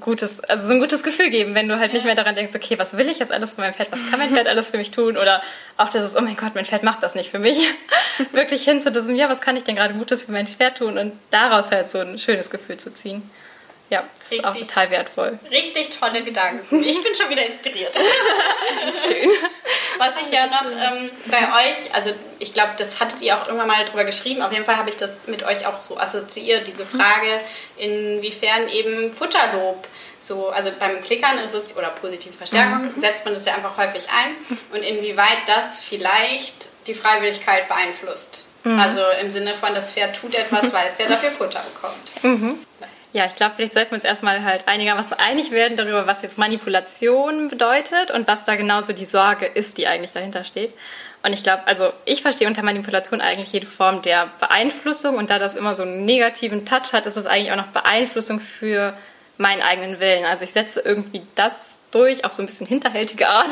gutes, also so ein gutes Gefühl geben, wenn du halt ja. nicht mehr daran denkst, okay, was will ich jetzt alles von meinem Pferd, was kann mein Pferd alles für mich tun oder auch dieses, oh mein Gott, mein Pferd macht das nicht für mich. [laughs] Wirklich hin zu diesem, ja, was kann ich denn gerade Gutes für mein Pferd tun und daraus halt so ein schönes Gefühl zu ziehen. Ja, das richtig, ist auch total wertvoll. Richtig tolle Gedanken. Ich bin schon wieder inspiriert. [laughs] Schön. Was ich ja noch ähm, bei euch, also ich glaube, das hattet ihr auch irgendwann mal drüber geschrieben, auf jeden Fall habe ich das mit euch auch so assoziiert, diese Frage, inwiefern eben Futterlob so, also beim Klickern ist es, oder positive Verstärkung, mhm. setzt man das ja einfach häufig ein und inwieweit das vielleicht die Freiwilligkeit beeinflusst. Mhm. Also im Sinne von, das Pferd tut etwas, weil es ja [laughs] dafür Futter bekommt. Mhm. Ja, ich glaube, vielleicht sollten wir uns erstmal halt einigermaßen einig werden darüber, was jetzt Manipulation bedeutet und was da genauso die Sorge ist, die eigentlich dahinter steht. Und ich glaube, also ich verstehe unter Manipulation eigentlich jede Form der Beeinflussung und da das immer so einen negativen Touch hat, ist es eigentlich auch noch Beeinflussung für meinen eigenen Willen. Also ich setze irgendwie das durch auf so ein bisschen hinterhältige Art,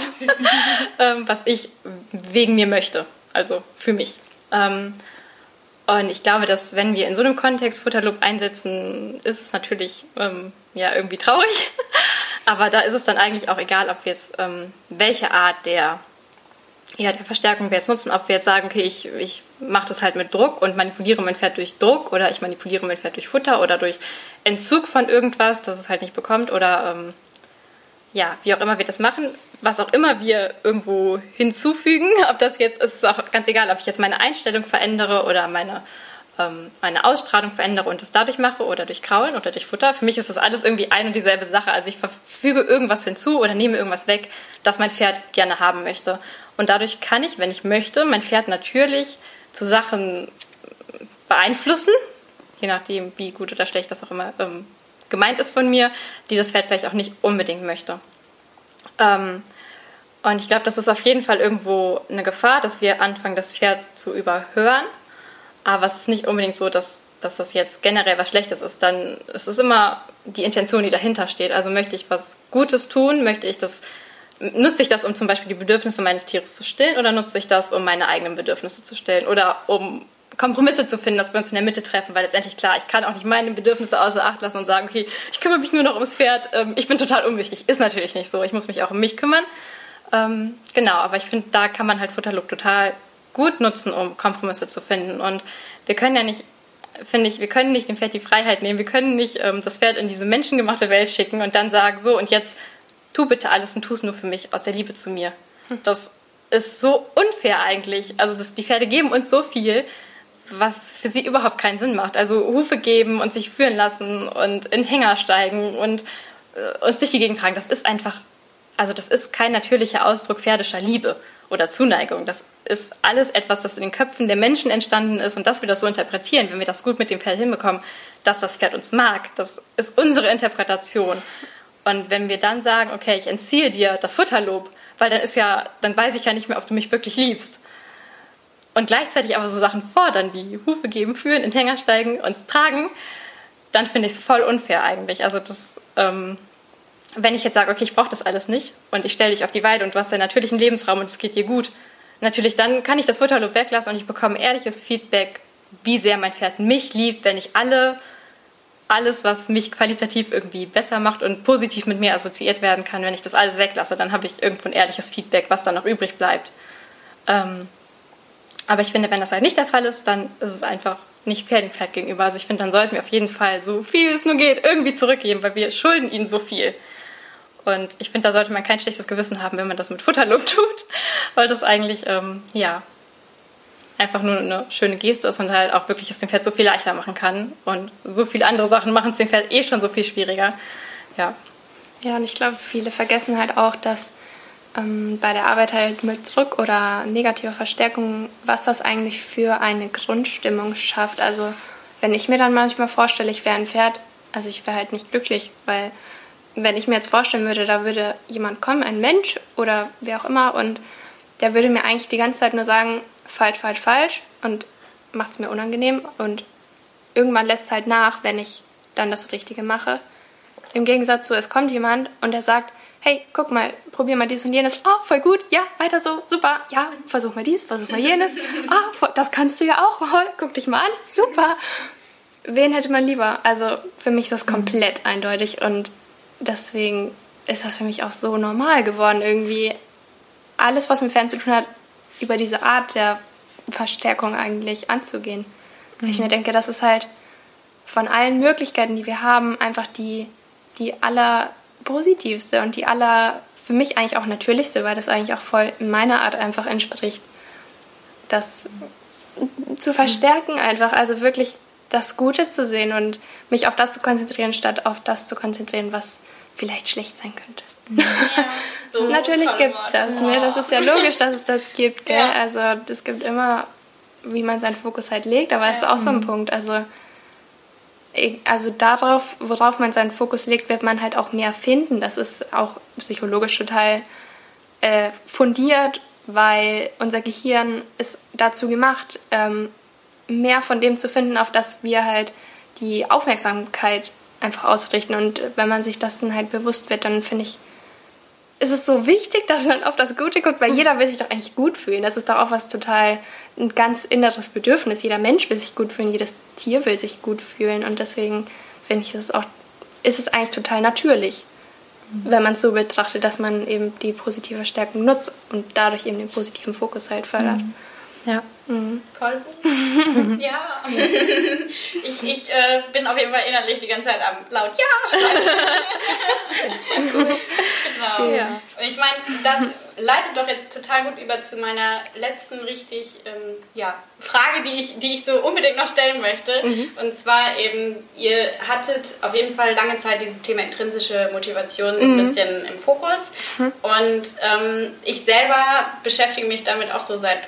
[laughs] ähm, was ich wegen mir möchte, also für mich. Und ich glaube, dass wenn wir in so einem Kontext Futterlob einsetzen, ist es natürlich ähm, ja irgendwie traurig. [laughs] Aber da ist es dann eigentlich auch egal, ob wir jetzt ähm, welche Art der, ja, der Verstärkung wir jetzt nutzen, ob wir jetzt sagen, okay, ich, ich mache das halt mit Druck und manipuliere mein Pferd durch Druck oder ich manipuliere mein Pferd durch Futter oder durch Entzug von irgendwas, das es halt nicht bekommt oder ähm, ja, wie auch immer wir das machen, was auch immer wir irgendwo hinzufügen, [laughs] ob das jetzt, ist es auch ganz egal, ob ich jetzt meine Einstellung verändere oder meine, ähm, meine Ausstrahlung verändere und das dadurch mache oder durch Kraulen oder durch Futter. Für mich ist das alles irgendwie ein und dieselbe Sache. Also ich verfüge irgendwas hinzu oder nehme irgendwas weg, das mein Pferd gerne haben möchte. Und dadurch kann ich, wenn ich möchte, mein Pferd natürlich zu Sachen beeinflussen, je nachdem, wie gut oder schlecht das auch immer ähm, gemeint ist von mir, die das Pferd vielleicht auch nicht unbedingt möchte. Ähm, und ich glaube, das ist auf jeden Fall irgendwo eine Gefahr, dass wir anfangen, das Pferd zu überhören. Aber es ist nicht unbedingt so, dass, dass das jetzt generell was Schlechtes ist. Dann es ist immer die Intention, die dahinter steht. Also möchte ich was Gutes tun, möchte ich das, nutze ich das, um zum Beispiel die Bedürfnisse meines Tieres zu stillen, oder nutze ich das, um meine eigenen Bedürfnisse zu stillen oder um Kompromisse zu finden, dass wir uns in der Mitte treffen, weil letztendlich klar, ich kann auch nicht meine Bedürfnisse außer Acht lassen und sagen, okay, ich kümmere mich nur noch ums Pferd, ähm, ich bin total unwichtig. Ist natürlich nicht so. Ich muss mich auch um mich kümmern. Ähm, genau, aber ich finde, da kann man halt Futterlook total gut nutzen, um Kompromisse zu finden. Und wir können ja nicht, finde ich, wir können nicht dem Pferd die Freiheit nehmen. Wir können nicht ähm, das Pferd in diese menschengemachte Welt schicken und dann sagen, so und jetzt tu bitte alles und tu es nur für mich aus der Liebe zu mir. Hm. Das ist so unfair eigentlich. Also das, die Pferde geben uns so viel was für sie überhaupt keinen Sinn macht. Also Hufe geben und sich führen lassen und in Hänger steigen und äh, uns durch die Gegend tragen, das ist einfach, also das ist kein natürlicher Ausdruck pferdischer Liebe oder Zuneigung. Das ist alles etwas, das in den Köpfen der Menschen entstanden ist und dass wir das so interpretieren, wenn wir das gut mit dem Pferd hinbekommen, dass das Pferd uns mag. Das ist unsere Interpretation. Und wenn wir dann sagen, okay, ich entziehe dir das Futterlob, weil dann ist ja, dann weiß ich ja nicht mehr, ob du mich wirklich liebst und gleichzeitig aber so Sachen fordern wie Hufe geben, führen, in Hänger steigen, uns tragen, dann finde ich es voll unfair eigentlich. Also das, ähm, wenn ich jetzt sage, okay, ich brauche das alles nicht und ich stelle dich auf die Weide und du hast deinen natürlichen Lebensraum und es geht dir gut, natürlich dann kann ich das Futterlob weglassen und ich bekomme ehrliches Feedback, wie sehr mein Pferd mich liebt, wenn ich alle alles, was mich qualitativ irgendwie besser macht und positiv mit mir assoziiert werden kann, wenn ich das alles weglasse, dann habe ich irgendwo ein ehrliches Feedback, was dann noch übrig bleibt. Ähm, aber ich finde, wenn das halt nicht der Fall ist, dann ist es einfach nicht fair dem Pferd gegenüber. Also ich finde, dann sollten wir auf jeden Fall so viel es nur geht irgendwie zurückgeben, weil wir schulden ihnen so viel. Und ich finde, da sollte man kein schlechtes Gewissen haben, wenn man das mit Futterlob [laughs] tut, weil das eigentlich, ähm, ja, einfach nur eine schöne Geste ist und halt auch wirklich es dem Pferd so viel leichter machen kann. Und so viele andere Sachen machen es dem Pferd eh schon so viel schwieriger. Ja. Ja, und ich glaube, viele vergessen halt auch, dass ähm, bei der Arbeit halt mit Druck oder negativer Verstärkung, was das eigentlich für eine Grundstimmung schafft. Also wenn ich mir dann manchmal vorstelle, ich wäre ein Pferd, also ich wäre halt nicht glücklich, weil wenn ich mir jetzt vorstellen würde, da würde jemand kommen, ein Mensch oder wer auch immer, und der würde mir eigentlich die ganze Zeit nur sagen, falsch, falsch, falsch und macht es mir unangenehm und irgendwann lässt es halt nach, wenn ich dann das Richtige mache. Im Gegensatz zu, es kommt jemand und der sagt, hey, guck mal, probier mal dies und jenes. Oh, voll gut, ja, weiter so, super, ja, versuch mal dies, versuch mal jenes. Ah, das kannst du ja auch, [laughs] guck dich mal an, super. Wen hätte man lieber? Also für mich ist das komplett eindeutig und deswegen ist das für mich auch so normal geworden, irgendwie alles, was mit Fernsehen zu tun hat, über diese Art der Verstärkung eigentlich anzugehen. Mhm. Ich mir denke, das ist halt von allen Möglichkeiten, die wir haben, einfach die, die allerpositivste und die aller, für mich eigentlich auch natürlichste, weil das eigentlich auch voll meiner Art einfach entspricht. Das zu verstärken einfach, also wirklich das Gute zu sehen und mich auf das zu konzentrieren, statt auf das zu konzentrieren, was vielleicht schlecht sein könnte. Ja, [laughs] so Natürlich gibt es das, ne? das ist ja logisch, dass es das gibt. Gell? Ja. Also es gibt immer, wie man seinen Fokus halt legt, aber es ja. ist auch so ein mhm. Punkt. Also, also darauf, worauf man seinen Fokus legt, wird man halt auch mehr finden. Das ist auch psychologisch total äh, fundiert, weil unser Gehirn ist dazu gemacht, ähm, mehr von dem zu finden, auf das wir halt die Aufmerksamkeit einfach ausrichten. Und wenn man sich das dann halt bewusst wird, dann finde ich, ist es so wichtig, dass man auf das Gute guckt, weil jeder will sich doch eigentlich gut fühlen. Das ist doch auch was total ein ganz inneres Bedürfnis. Jeder Mensch will sich gut fühlen, jedes Tier will sich gut fühlen und deswegen finde ich es auch, ist es eigentlich total natürlich, mhm. wenn man es so betrachtet, dass man eben die positive Stärkung nutzt und dadurch eben den positiven Fokus halt fördert. Mhm. Ja. Mhm. Voll [laughs] ja. [laughs] ich ich äh, bin auf jeden Fall innerlich die ganze Zeit am laut Ja cool. [laughs] Genau. Ja. Und ich meine, das leitet doch jetzt total gut über zu meiner letzten richtig ähm, ja, Frage, die ich, die ich so unbedingt noch stellen möchte. Mhm. Und zwar eben, ihr hattet auf jeden Fall lange Zeit dieses Thema intrinsische Motivation so ein mhm. bisschen im Fokus. Mhm. Und ähm, ich selber beschäftige mich damit auch so seit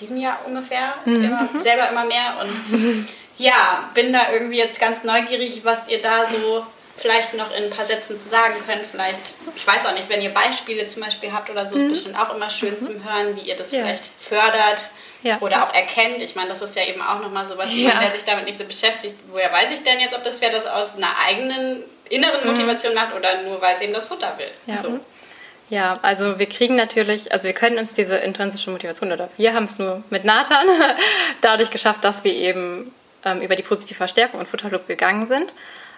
diesem Jahr ungefähr, mhm. immer, selber immer mehr. Und [laughs] ja, bin da irgendwie jetzt ganz neugierig, was ihr da so vielleicht noch in ein paar Sätzen zu sagen könnt. Vielleicht, ich weiß auch nicht, wenn ihr Beispiele zum Beispiel habt oder so, mhm. ist bestimmt auch immer schön mhm. zum Hören, wie ihr das ja. vielleicht fördert. Ja. Oder auch erkennt. Ich meine, das ist ja eben auch nochmal so was, ja. jemand, der sich damit nicht so beschäftigt. Woher weiß ich denn jetzt, ob das Pferd das aus einer eigenen inneren mhm. Motivation macht oder nur, weil es eben das Futter will? Ja. So. Ja, also wir kriegen natürlich, also wir können uns diese intrinsische Motivation, oder wir haben es nur mit Nathan [laughs] dadurch geschafft, dass wir eben ähm, über die positive Verstärkung und Futterloop gegangen sind.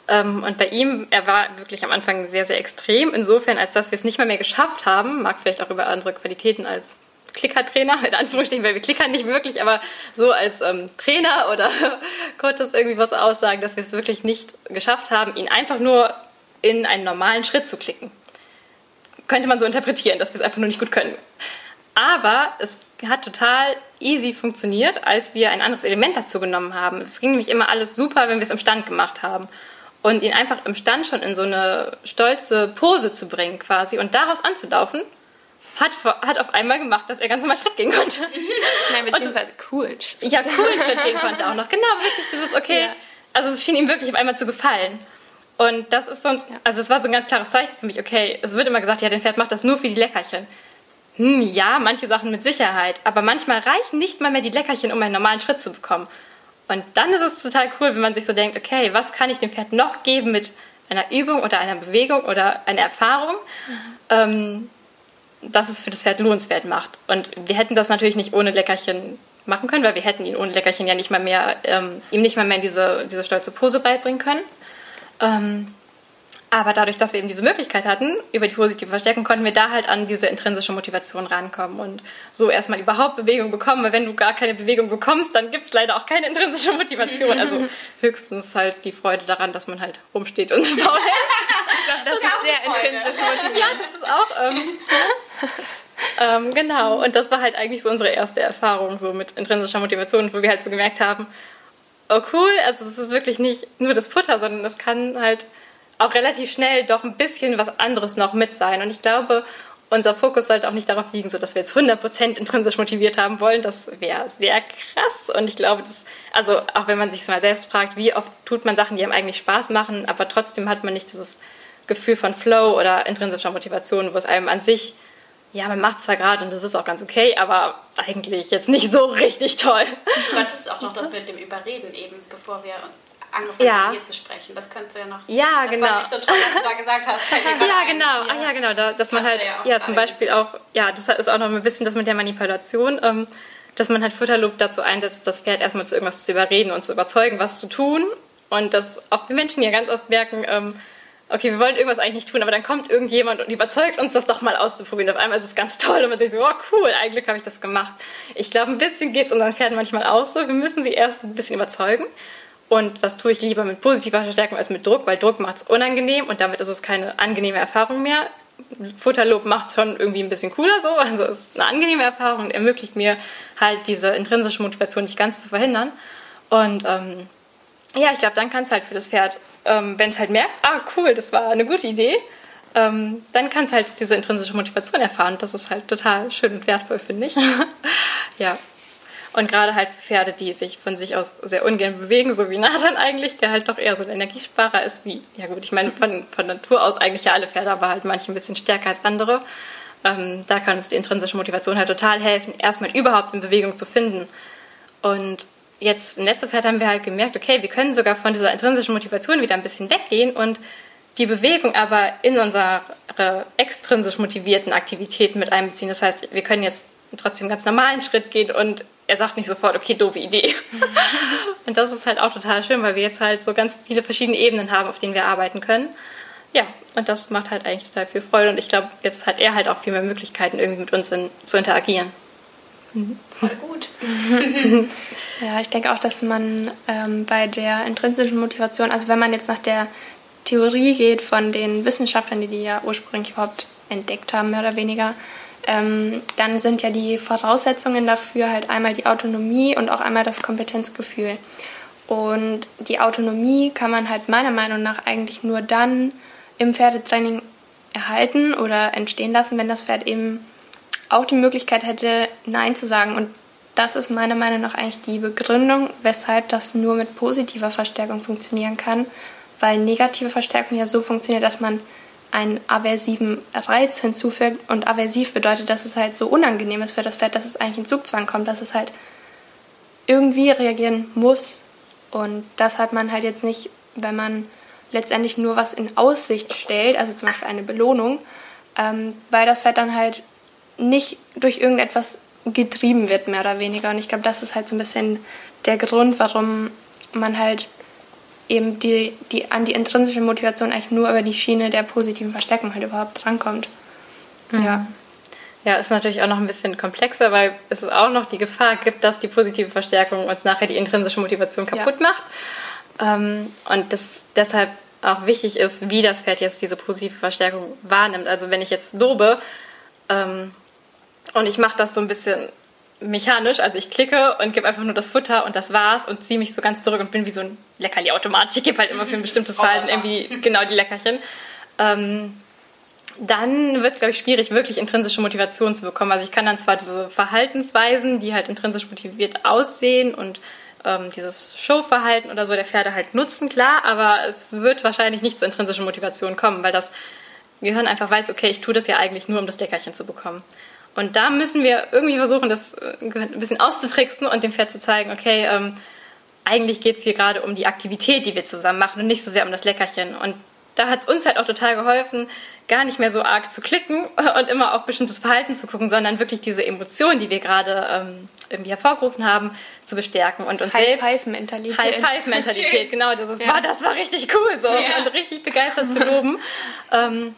Ähm, und bei ihm, er war wirklich am Anfang sehr, sehr extrem, insofern, als dass wir es nicht mal mehr geschafft haben, mag vielleicht auch über andere Qualitäten als Klickertrainer, in Anführungsstrichen, weil wir klickern nicht wirklich, aber so als ähm, Trainer oder [laughs] Coaches irgendwie was aussagen, dass wir es wirklich nicht geschafft haben, ihn einfach nur in einen normalen Schritt zu klicken könnte man so interpretieren, dass wir es einfach nur nicht gut können. Aber es hat total easy funktioniert, als wir ein anderes Element dazu genommen haben. Es ging nämlich immer alles super, wenn wir es im Stand gemacht haben. Und ihn einfach im Stand schon in so eine stolze Pose zu bringen quasi und daraus anzulaufen, hat, hat auf einmal gemacht, dass er ganz normal Schritt gehen konnte. [laughs] Nein, beziehungsweise cool. Ja, cool Schritt gehen konnte auch noch. Genau, wirklich dieses, okay. Ja. Also es schien ihm wirklich auf einmal zu gefallen. Und das ist so ein, also es war so ein ganz klares Zeichen für mich, okay, es wird immer gesagt, ja, dein Pferd macht das nur für die Leckerchen. Hm, ja, manche Sachen mit Sicherheit, aber manchmal reichen nicht mal mehr die Leckerchen, um einen normalen Schritt zu bekommen. Und dann ist es total cool, wenn man sich so denkt, okay, was kann ich dem Pferd noch geben mit einer Übung oder einer Bewegung oder einer Erfahrung, mhm. ähm, dass es für das Pferd lohnenswert macht. Und wir hätten das natürlich nicht ohne Leckerchen machen können, weil wir hätten ihn ohne Leckerchen ja nicht mal mehr, ähm, ihm nicht mal mehr diese, diese stolze Pose beibringen können. Ähm, aber dadurch, dass wir eben diese Möglichkeit hatten, über die positive Verstärkung, konnten wir da halt an diese intrinsische Motivation rankommen und so erstmal überhaupt Bewegung bekommen. Weil wenn du gar keine Bewegung bekommst, dann gibt es leider auch keine intrinsische Motivation. [laughs] Also höchstens halt die Freude daran, dass man halt rumsteht und [laughs] faul glaube, das, das, ist sehr intrinsisch motiviert. Ja, das ist auch. Ähm, [laughs] ähm, genau, und das war halt eigentlich so unsere erste Erfahrung so mit intrinsischer Motivation, wo wir halt so gemerkt haben, oh cool, also es ist wirklich nicht nur das Futter, sondern es kann halt auch relativ schnell doch ein bisschen was anderes noch mit sein. Und ich glaube, unser Fokus sollte auch nicht darauf liegen, so dass wir jetzt 100% intrinsisch motiviert haben wollen. Das wäre sehr krass. Und ich glaube, dass, also auch wenn man sich mal selbst fragt, wie oft tut man Sachen, die einem eigentlich Spaß machen, aber trotzdem hat man nicht dieses Gefühl von Flow oder intrinsischer Motivation, wo es einem an sich, ja, man macht zwar gerade und das ist auch ganz okay, aber eigentlich jetzt nicht so richtig toll. Du hattest auch noch das mit dem Überreden eben, bevor wir angefangen ja. hier zu sprechen. Das könntest du ja noch. Ja, das genau. War nicht so toll, was du da gesagt hast. [laughs] ja, genau. Ja. Ah, ja, genau. Da, dass man halt, ja, ja zum Beispiel auch, ja, das ist auch noch ein bisschen das mit der Manipulation, ähm, dass man halt Futterloop dazu einsetzt, das Pferd erstmal zu irgendwas zu überreden und zu überzeugen, was zu tun. Und dass auch wir Menschen ja ganz oft merken, ähm, okay, wir wollen irgendwas eigentlich nicht tun, aber dann kommt irgendjemand und überzeugt uns, das doch mal auszuprobieren. Auf einmal ist es ganz toll und man denkt so, oh cool, eigentlich habe ich das gemacht. Ich glaube, ein bisschen geht es unseren Pferden manchmal auch so. Wir müssen sie erst ein bisschen überzeugen und das tue ich lieber mit positiver Verstärkung als mit Druck, weil Druck macht es unangenehm und damit ist es keine angenehme Erfahrung mehr. Futterlob macht es schon irgendwie ein bisschen cooler so, also es ist eine angenehme Erfahrung und ermöglicht mir halt diese intrinsische Motivation nicht ganz zu verhindern. Und ähm, ja, ich glaube, dann kann es halt für das Pferd, ähm, wenn es halt merkt, ah cool, das war eine gute Idee, ähm, dann kann es halt diese intrinsische Motivation erfahren. Das ist halt total schön und wertvoll, finde ich. [laughs] ja. Und gerade halt Pferde, die sich von sich aus sehr ungern bewegen, so wie Nathan eigentlich, der halt doch eher so ein Energiesparer ist wie, ja gut, ich meine von, von Natur aus eigentlich ja alle Pferde, aber halt manche ein bisschen stärker als andere. Ähm, da kann uns die intrinsische Motivation halt total helfen, erstmal überhaupt in Bewegung zu finden. Und jetzt in letzter Zeit haben wir halt gemerkt, okay, wir können sogar von dieser intrinsischen Motivation wieder ein bisschen weggehen und die Bewegung aber in unsere extrinsisch motivierten Aktivitäten mit einbeziehen. Das heißt, wir können jetzt trotzdem ganz normalen Schritt gehen und er sagt nicht sofort, okay, doofe Idee. [laughs] und das ist halt auch total schön, weil wir jetzt halt so ganz viele verschiedene Ebenen haben, auf denen wir arbeiten können. Ja, und das macht halt eigentlich total viel Freude und ich glaube, jetzt hat er halt auch viel mehr Möglichkeiten, irgendwie mit uns in, zu interagieren. Voll gut. [laughs] ja, ich denke auch, dass man ähm, bei der intrinsischen Motivation, also wenn man jetzt nach der Theorie geht von den Wissenschaftlern, die die ja ursprünglich überhaupt entdeckt haben, mehr oder weniger, ähm, dann sind ja die Voraussetzungen dafür halt einmal die Autonomie und auch einmal das Kompetenzgefühl. Und die Autonomie kann man halt meiner Meinung nach eigentlich nur dann im Pferdetraining erhalten oder entstehen lassen, wenn das Pferd eben auch die Möglichkeit hätte, Nein zu sagen. Und das ist meiner Meinung nach eigentlich die Begründung, weshalb das nur mit positiver Verstärkung funktionieren kann, weil negative Verstärkung ja so funktioniert, dass man einen aversiven Reiz hinzufügt. Und aversiv bedeutet, dass es halt so unangenehm ist für das Pferd, dass es eigentlich in Zugzwang kommt, dass es halt irgendwie reagieren muss. Und das hat man halt jetzt nicht, wenn man letztendlich nur was in Aussicht stellt, also zum Beispiel eine Belohnung, ähm, weil das Pferd dann halt nicht durch irgendetwas getrieben wird, mehr oder weniger. Und ich glaube, das ist halt so ein bisschen der Grund, warum man halt eben die, die, an die intrinsische Motivation eigentlich nur über die Schiene der positiven Verstärkung halt überhaupt drankommt. Mhm. Ja. Ja, ist natürlich auch noch ein bisschen komplexer, weil es auch noch die Gefahr gibt, dass die positive Verstärkung uns nachher die intrinsische Motivation kaputt ja. macht. Ähm, und das deshalb auch wichtig ist, wie das Pferd jetzt diese positive Verstärkung wahrnimmt. Also wenn ich jetzt lobe ähm, und ich mache das so ein bisschen mechanisch, also ich klicke und gebe einfach nur das Futter und das war's und ziehe mich so ganz zurück und bin wie so ein Leckerli-Automat. Ich gebe halt immer für ein bestimmtes Verhalten irgendwie genau die Leckerchen. Ähm, dann wird es, glaube ich, schwierig, wirklich intrinsische Motivation zu bekommen. Also ich kann dann zwar diese Verhaltensweisen, die halt intrinsisch motiviert aussehen und ähm, dieses Showverhalten oder so der Pferde halt nutzen, klar, aber es wird wahrscheinlich nicht zur intrinsischen Motivation kommen, weil das Gehirn einfach weiß, okay, ich tue das ja eigentlich nur, um das Leckerchen zu bekommen. Und da müssen wir irgendwie versuchen, das äh, ein bisschen auszutricksen und dem Pferd zu zeigen, okay, ähm, eigentlich geht es hier gerade um die Aktivität, die wir zusammen machen und nicht so sehr um das Leckerchen. Und da hat es uns halt auch total geholfen, gar nicht mehr so arg zu klicken [laughs] und immer auf bestimmtes Verhalten zu gucken, sondern wirklich diese Emotionen, die wir gerade ähm, irgendwie hervorgerufen haben, zu bestärken und uns High selbst Five Mentalität. High Five Mentalität, [laughs] genau. Das ist, ja. boah, das war richtig cool so ja. und richtig begeistert zu loben. ähm,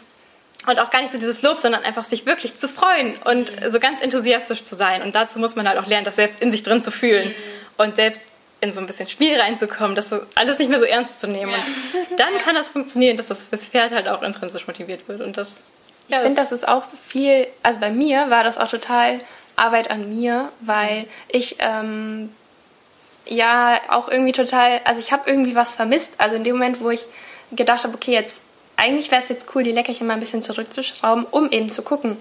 und auch gar nicht so dieses Lob, sondern einfach sich wirklich zu freuen und mhm. so ganz enthusiastisch zu sein. Und dazu muss man halt auch lernen, das selbst in sich drin zu fühlen mhm. und selbst in so ein bisschen Spiel reinzukommen, das alles nicht mehr so ernst zu nehmen. Ja. Und dann kann das funktionieren, dass das fürs Pferd halt auch intrinsisch motiviert wird. Und das Ich finde, das ist auch viel, also bei mir war das auch total Arbeit an mir, weil ich ähm, ja auch irgendwie total, also ich habe irgendwie was vermisst. Also in dem Moment, wo ich gedacht habe, okay, jetzt eigentlich wäre es jetzt cool, die Leckerchen mal ein bisschen zurückzuschrauben, um eben zu gucken,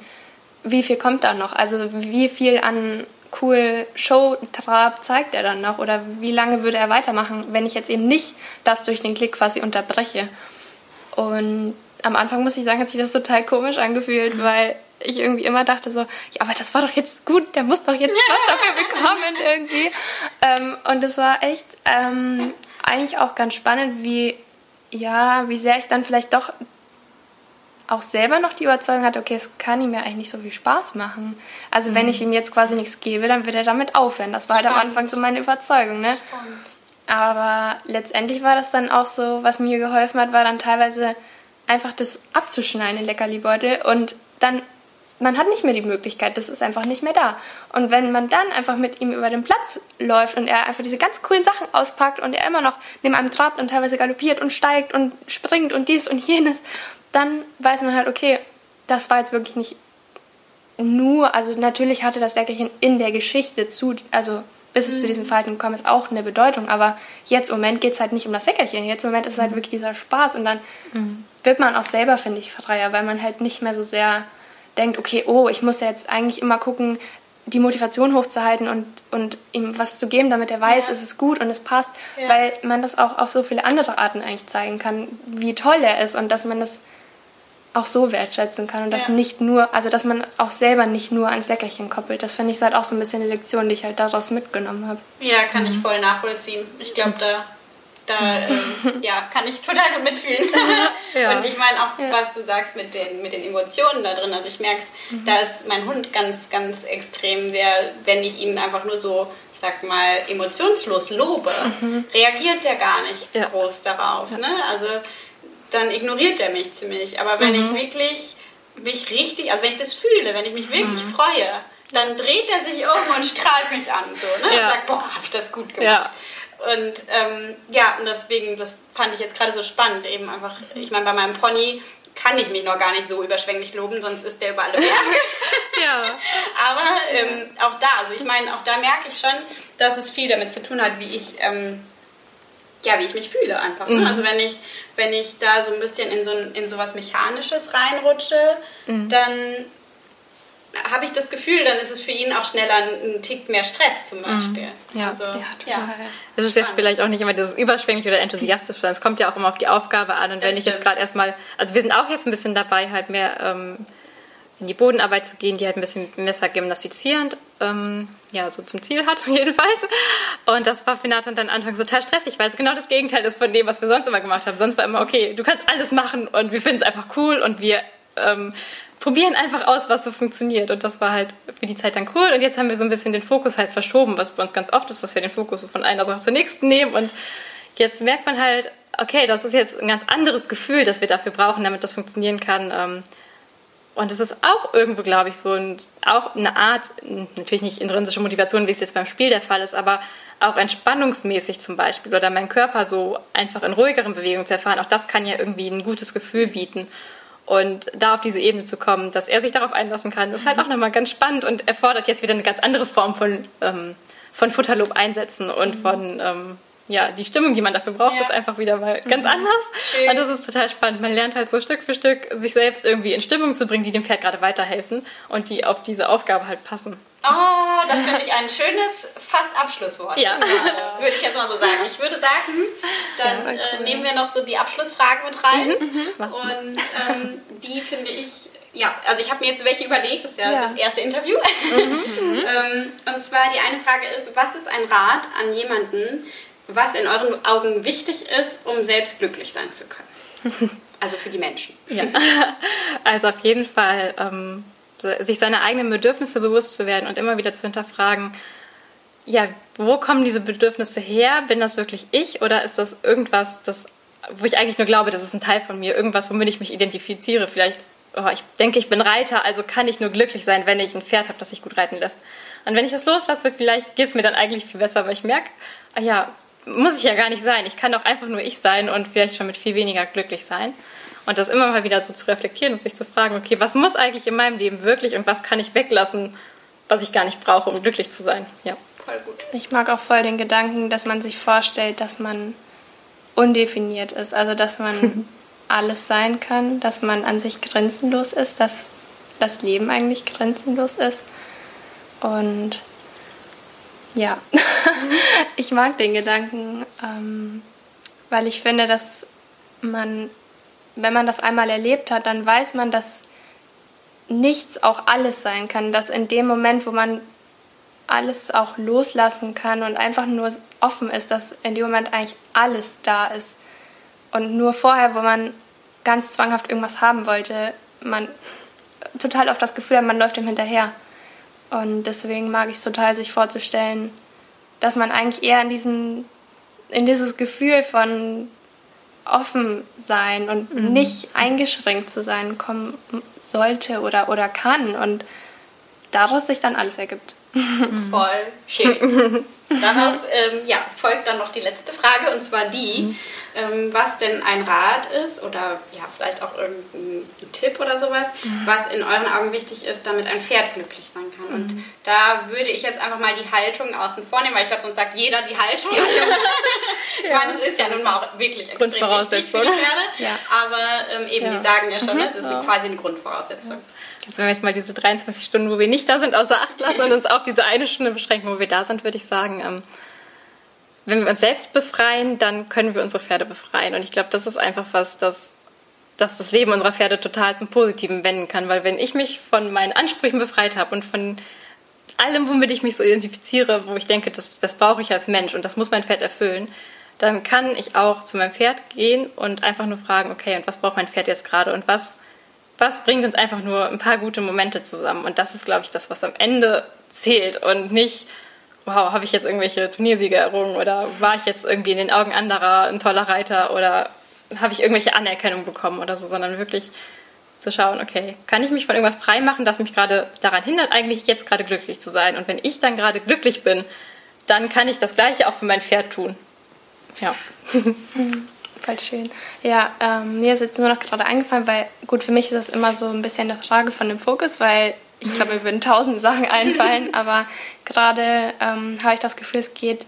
wie viel kommt da noch? Also wie viel an cool Showtrab zeigt er dann noch oder wie lange würde er weitermachen, wenn ich jetzt eben nicht das durch den Klick quasi unterbreche. Und am Anfang muss ich sagen, hat sich das total komisch angefühlt, weil ich irgendwie immer dachte so, ja, aber das war doch jetzt gut, der muss doch jetzt was dafür [laughs] bekommen irgendwie. Ähm, und es war echt ähm, eigentlich auch ganz spannend, wie, ja, wie sehr ich dann vielleicht doch auch selber noch die Überzeugung hatte, okay, es kann ihm ja eigentlich nicht so viel Spaß machen. Also mhm. wenn ich ihm jetzt quasi nichts gebe, dann wird er damit aufhören. Das war halt am Anfang so meine Überzeugung, ne? Spannend. Aber letztendlich war das dann auch so, was mir geholfen hat, war dann teilweise einfach das abzuschneiden, den Leckerlibeutel. Und dann, man hat nicht mehr die Möglichkeit, das ist einfach nicht mehr da. Und wenn man dann einfach mit ihm über den Platz läuft und er einfach diese ganz coolen Sachen auspackt und er immer noch neben einem trabt und teilweise galoppiert und steigt und springt und dies und jenes dann weiß man halt, okay, das war jetzt wirklich nicht nur, also natürlich hatte das Deckelchen in der Geschichte zu, also bis es zu diesem mhm. Verhalten gekommen ist, auch eine Bedeutung. Aber jetzt im Moment geht es halt nicht um das Säckerchen. Jetzt im Moment ist es halt mhm. wirklich dieser Spaß. Und dann mhm. wird man auch selber, finde ich, freier, weil man halt nicht mehr so sehr denkt, okay, oh, ich muss ja jetzt eigentlich immer gucken, die Motivation hochzuhalten und, und ihm was zu geben, damit er weiß, ja. es ist gut und es passt. Ja. Weil man das auch auf so viele andere Arten eigentlich zeigen kann, wie toll er ist und dass man das auch so wertschätzen kann und das ja. nicht nur, also dass man es auch selber nicht nur ans Leckerchen koppelt. Das finde ich halt auch so ein bisschen eine Lektion, die ich halt daraus mitgenommen habe. Ja, kann mhm. ich voll nachvollziehen. Ich glaube, da, da ähm, ja, kann ich total gut mitfühlen. [laughs] ja. Und ich meine auch, ja. was du sagst mit den, mit den Emotionen da drin. Also ich merke es, mhm. da ist mein Hund ganz, ganz extrem sehr, wenn ich ihn einfach nur so ich sag mal, emotionslos lobe, mhm. reagiert der gar nicht ja. groß darauf. Ne? Also dann ignoriert er mich ziemlich. Aber wenn mhm. ich wirklich mich richtig, also wenn ich das fühle, wenn ich mich wirklich mhm. freue, dann dreht er sich um und [laughs] strahlt mich an so, ne? Ja. Und sagt, boah, hab ich das gut gemacht. Ja. Und ähm, ja, und deswegen, das fand ich jetzt gerade so spannend, eben einfach, ich meine, bei meinem Pony kann ich mich noch gar nicht so überschwänglich loben, sonst ist der über alle Berge. [laughs] ja. [laughs] Aber ähm, auch da, also ich meine, auch da merke ich schon, dass es viel damit zu tun hat, wie ich ähm, ja, wie ich mich fühle einfach. Ne? Mhm. Also wenn ich, wenn ich da so ein bisschen in so, in so was Mechanisches reinrutsche, mhm. dann habe ich das Gefühl, dann ist es für ihn auch schneller ein, Tick mehr Stress zum mhm. Beispiel. Mhm. Ja. Also, ja, total. Ja. Es ist ja vielleicht auch nicht immer dieses überschwänglich oder enthusiastisch sein. Es kommt ja auch immer auf die Aufgabe an. Und das wenn ich jetzt gerade erstmal, also wir sind auch jetzt ein bisschen dabei, halt mehr ähm, in die Bodenarbeit zu gehen, die halt ein bisschen besser gymnastizierend ähm, ja, so zum Ziel hat, [laughs] jedenfalls. Und das war für Nathan dann anfangs total stressig, weil es genau das Gegenteil ist von dem, was wir sonst immer gemacht haben. Sonst war immer, okay, du kannst alles machen und wir finden es einfach cool und wir ähm, probieren einfach aus, was so funktioniert. Und das war halt für die Zeit dann cool. Und jetzt haben wir so ein bisschen den Fokus halt verschoben, was bei uns ganz oft ist, dass wir den Fokus so von einer Sache zur nächsten nehmen. Und jetzt merkt man halt, okay, das ist jetzt ein ganz anderes Gefühl, das wir dafür brauchen, damit das funktionieren kann. Ähm, und es ist auch irgendwo, glaube ich, so ein, auch eine Art, natürlich nicht intrinsische Motivation, wie es jetzt beim Spiel der Fall ist, aber auch entspannungsmäßig zum Beispiel oder meinen Körper so einfach in ruhigeren Bewegungen zu erfahren, auch das kann ja irgendwie ein gutes Gefühl bieten. Und da auf diese Ebene zu kommen, dass er sich darauf einlassen kann, ist halt auch nochmal ganz spannend und erfordert jetzt wieder eine ganz andere Form von, ähm, von Futterlob einsetzen und von ähm, ja, die Stimmung, die man dafür braucht, ja. ist einfach wieder mal ganz mhm. anders. Schön. Und das ist total spannend. Man lernt halt so Stück für Stück, sich selbst irgendwie in Stimmung zu bringen, die dem Pferd gerade weiterhelfen und die auf diese Aufgabe halt passen. Oh, das finde ich ein schönes, fast Abschlusswort. Ja. Äh, würde ich jetzt mal so sagen. Ich würde sagen, dann ja, cool. äh, nehmen wir noch so die Abschlussfragen mit rein. Mhm, mhm. Und ähm, die finde ich ja, also ich habe mir jetzt welche überlegt, das ist ja, ja. das erste Interview. [laughs] Mhm. ähm, und zwar die eine Frage ist, was ist ein Rat an jemanden, was in euren Augen wichtig ist, um selbst glücklich sein zu können. [laughs] Also für die Menschen. Ja, [laughs] also auf jeden Fall ähm, sich seine eigenen Bedürfnisse bewusst zu werden und immer wieder zu hinterfragen, ja, wo kommen diese Bedürfnisse her? Bin das wirklich ich oder ist das irgendwas, das, wo ich eigentlich nur glaube, das ist ein Teil von mir, irgendwas, womit ich mich identifiziere? Vielleicht, oh, ich denke, ich bin Reiter, also kann ich nur glücklich sein, wenn ich ein Pferd habe, das sich gut reiten lässt. Und wenn ich das loslasse, vielleicht geht es mir dann eigentlich viel besser, weil ich merke, ah ja, muss ich ja gar nicht sein. Ich kann doch einfach nur ich sein und vielleicht schon mit viel weniger glücklich sein. Und das immer mal wieder so zu reflektieren und sich zu fragen, okay, was muss eigentlich in meinem Leben wirklich und was kann ich weglassen, was ich gar nicht brauche, um glücklich zu sein. Ja. Voll gut. Ich mag auch voll den Gedanken, dass man sich vorstellt, dass man undefiniert ist. Also, dass man [laughs] alles sein kann, dass man an sich grenzenlos ist, dass das Leben eigentlich grenzenlos ist. Und ja, [laughs] ich mag den Gedanken, ähm, weil ich finde, dass man, wenn man das einmal erlebt hat, dann weiß man, dass nichts auch alles sein kann. Dass in dem Moment, wo man alles auch loslassen kann und einfach nur offen ist, dass in dem Moment eigentlich alles da ist. Und nur vorher, wo man ganz zwanghaft irgendwas haben wollte, man total oft das Gefühl hat, man läuft dem hinterher. Und deswegen mag ich es total, sich vorzustellen, dass man eigentlich eher in, diesen, in dieses Gefühl von offen sein und mhm. nicht eingeschränkt zu sein kommen sollte oder, oder kann und daraus sich dann alles ergibt. Voll schön. [laughs] Daraus ähm, ja, folgt dann noch die letzte Frage und zwar die, mhm. ähm, was denn ein Rat ist oder ja, vielleicht auch irgendein Tipp oder sowas, mhm. was in euren Augen wichtig ist, damit ein Pferd glücklich sein kann. Mhm. Und da würde ich jetzt einfach mal die Haltung außen vornehmen, weil ich glaube, sonst sagt jeder die Haltung. [laughs] ich meine, es ist ja nun mal auch wirklich extrem Grundvoraussetzung. wichtig für ja. aber ähm, eben, ja. die sagen ja schon, mhm. das ist ja. quasi eine Grundvoraussetzung. Also wenn wir jetzt mal diese 23 Stunden, wo wir nicht da sind, außer Acht lassen und uns auf diese eine Stunde beschränken, wo wir da sind, würde ich sagen, ähm, wenn wir uns selbst befreien, dann können wir unsere Pferde befreien. Und ich glaube, das ist einfach was, das, das das Leben unserer Pferde total zum Positiven wenden kann. Weil wenn ich mich von meinen Ansprüchen befreit habe und von allem, womit ich mich so identifiziere, wo ich denke, das, das brauche ich als Mensch und das muss mein Pferd erfüllen, dann kann ich auch zu meinem Pferd gehen und einfach nur fragen, okay, und was braucht mein Pferd jetzt gerade und was was bringt uns einfach nur ein paar gute Momente zusammen. Und das ist, glaube ich, das, was am Ende zählt und nicht, wow, habe ich jetzt irgendwelche Turniersiege errungen oder war ich jetzt irgendwie in den Augen anderer ein toller Reiter oder habe ich irgendwelche Anerkennung bekommen oder so, sondern wirklich zu schauen, okay, kann ich mich von irgendwas freimachen, das mich gerade daran hindert, eigentlich jetzt gerade glücklich zu sein. Und wenn ich dann gerade glücklich bin, dann kann ich das Gleiche auch für mein Pferd tun. Ja. [laughs] Voll schön. Ja, ähm, mir ist jetzt nur noch gerade eingefallen, weil gut, für mich ist das immer so ein bisschen eine Frage von dem Fokus, weil ich glaube, mir würden tausend Sachen einfallen, [laughs] aber gerade ähm, habe ich das Gefühl, es geht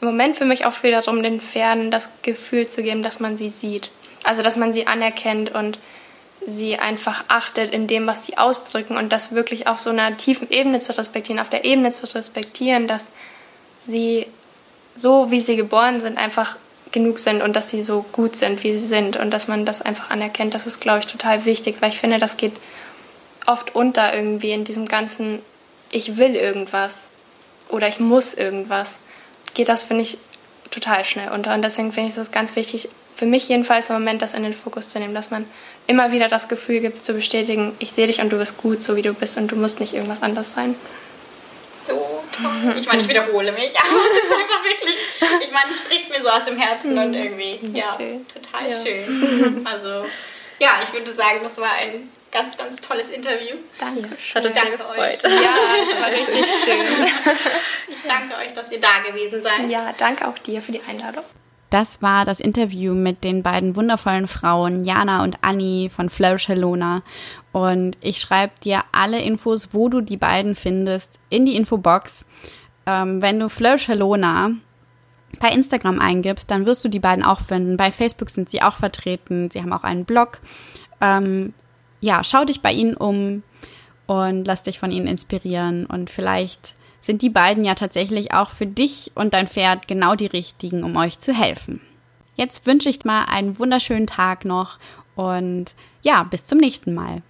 im Moment für mich auch wieder darum, den Pferden das Gefühl zu geben, dass man sie sieht. Also, dass man sie anerkennt und sie einfach achtet in dem, was sie ausdrücken und das wirklich auf so einer tiefen Ebene zu respektieren, auf der Ebene zu respektieren, dass sie so, wie sie geboren sind, einfach genug sind und dass sie so gut sind, wie sie sind und dass man das einfach anerkennt, das ist, glaube ich, total wichtig, weil ich finde, das geht oft unter irgendwie in diesem ganzen, ich will irgendwas oder ich muss irgendwas, geht das, finde ich, total schnell unter. Und deswegen finde ich es ganz wichtig, für mich jedenfalls im Moment das in den Fokus zu nehmen, dass man immer wieder das Gefühl gibt, zu bestätigen, ich sehe dich und du bist gut, so wie du bist und du musst nicht irgendwas anders sein so toll. [laughs] Ich meine, ich wiederhole mich, [laughs] aber es ist einfach wirklich, ich meine, es spricht mir so aus dem Herzen und irgendwie, ja, schön. total ja. schön. Also, ja, ich würde sagen, das war ein ganz, ganz tolles Interview. Danke. Ich danke euch. Ja, es war [laughs] richtig schön. [laughs] Ich danke euch, dass ihr da gewesen seid. Ja, danke auch dir für die Einladung. Das war das Interview mit den beiden wundervollen Frauen, Jana und Anni von Flourish Helona. Und ich schreibe dir alle Infos, wo du die beiden findest, in die Infobox. Ähm, wenn du Flourish Helona bei Instagram eingibst, dann wirst du die beiden auch finden. Bei Facebook sind sie auch vertreten. Sie haben auch einen Blog. Ähm, ja, schau dich bei ihnen um und lass dich von ihnen inspirieren. Und vielleicht sind die beiden ja tatsächlich auch für dich und dein Pferd genau die richtigen, um euch zu helfen. Jetzt wünsche ich mal einen wunderschönen Tag noch und ja, bis zum nächsten Mal.